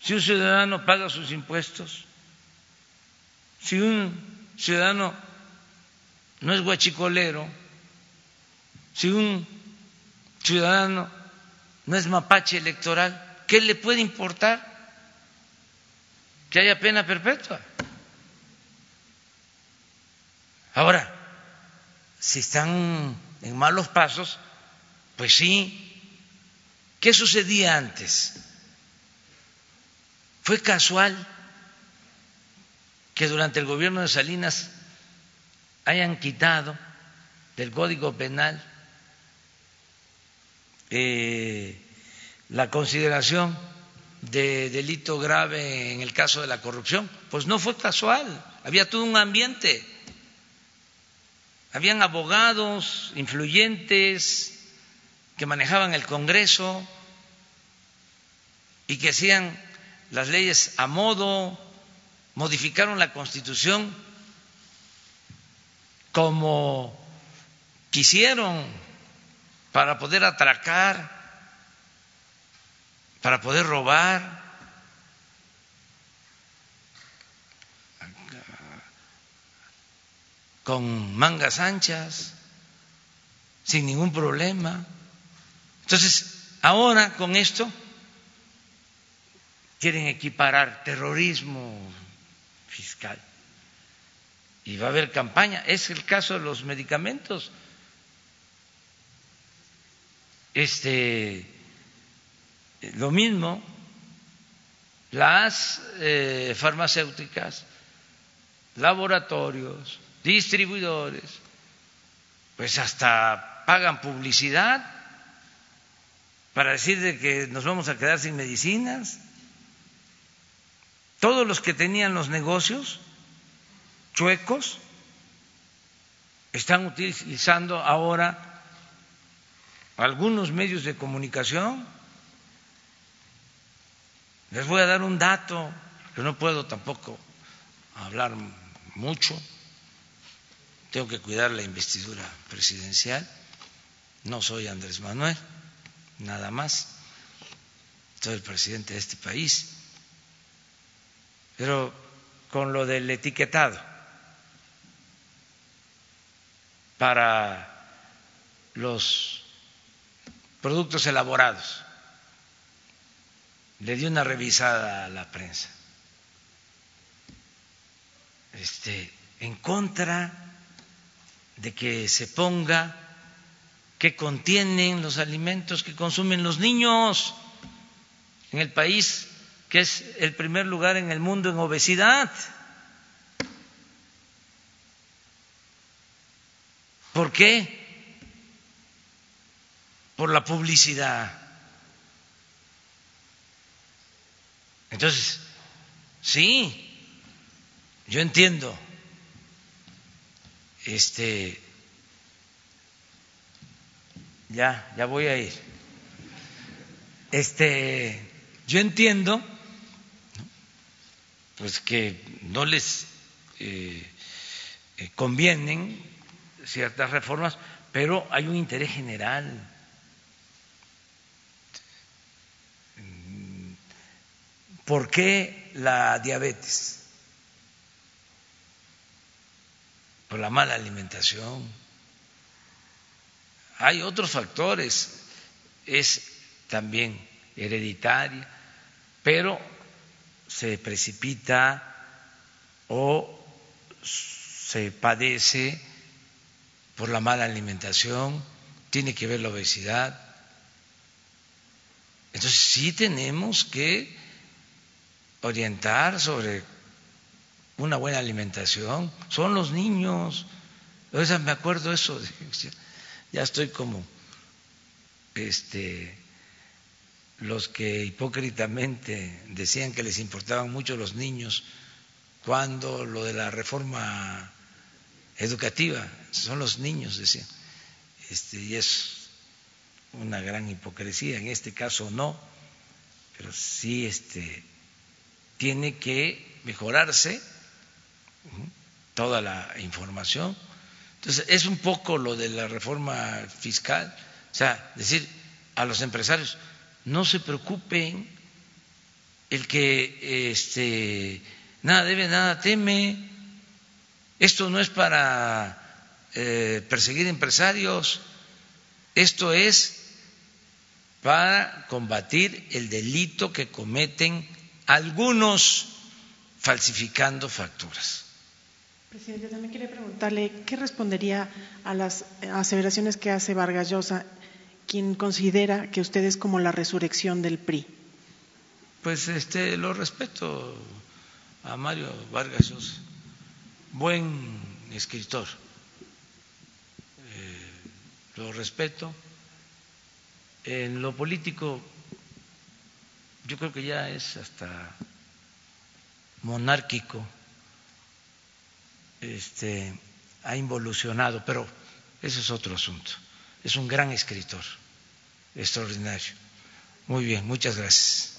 si un ciudadano paga sus impuestos, si un ciudadano no es guachicolero, si un ciudadano no es mapache electoral, ¿qué le puede importar que haya pena perpetua? Ahora, si están en malos pasos, pues sí. ¿Qué sucedía antes? Fue casual que durante el gobierno de Salinas hayan quitado del Código Penal eh, la consideración de delito grave en el caso de la corrupción. Pues no fue casual, había todo un ambiente. Habían abogados influyentes que manejaban el Congreso y que hacían las leyes a modo, modificaron la Constitución como quisieron para poder atracar, para poder robar. con mangas anchas, sin ningún problema. Entonces, ahora con esto quieren equiparar terrorismo fiscal. Y va a haber campaña. Es el caso de los medicamentos. Este, lo mismo, las eh, farmacéuticas, laboratorios, distribuidores, pues hasta pagan publicidad para decir de que nos vamos a quedar sin medicinas. Todos los que tenían los negocios chuecos están utilizando ahora algunos medios de comunicación. Les voy a dar un dato, que no puedo tampoco hablar mucho, tengo que cuidar la investidura presidencial, no soy Andrés Manuel, nada más, soy el presidente de este país. Pero con lo del etiquetado para los productos elaborados. Le di una revisada a la prensa. Este, en contra de que se ponga que contienen los alimentos que consumen los niños en el país que es el primer lugar en el mundo en obesidad. ¿Por qué? Por la publicidad. Entonces, sí, yo entiendo. Este, ya, ya voy a ir. Este, yo entiendo pues que no les eh, eh, convienen ciertas reformas, pero hay un interés general. ¿Por qué la diabetes? Por la mala alimentación. Hay otros factores, es también hereditaria, pero se precipita o se padece por la mala alimentación, tiene que ver la obesidad. Entonces sí tenemos que orientar sobre una buena alimentación. Son los niños. O me acuerdo eso. Ya estoy como este los que hipócritamente decían que les importaban mucho los niños cuando lo de la reforma educativa son los niños decían este, y es una gran hipocresía en este caso no pero sí este tiene que mejorarse toda la información entonces es un poco lo de la reforma fiscal o sea decir a los empresarios no se preocupen, el que este, nada debe, nada teme. Esto no es para eh, perseguir empresarios, esto es para combatir el delito que cometen algunos falsificando facturas. Presidente, también quería preguntarle qué respondería a las aseveraciones que hace Vargas Llosa quien considera que usted es como la resurrección del PRI? Pues este lo respeto a Mario Vargas Llosa, buen escritor, eh, lo respeto. En lo político, yo creo que ya es hasta monárquico, este, ha involucionado, pero ese es otro asunto es un gran escritor, extraordinario. Muy bien, muchas gracias.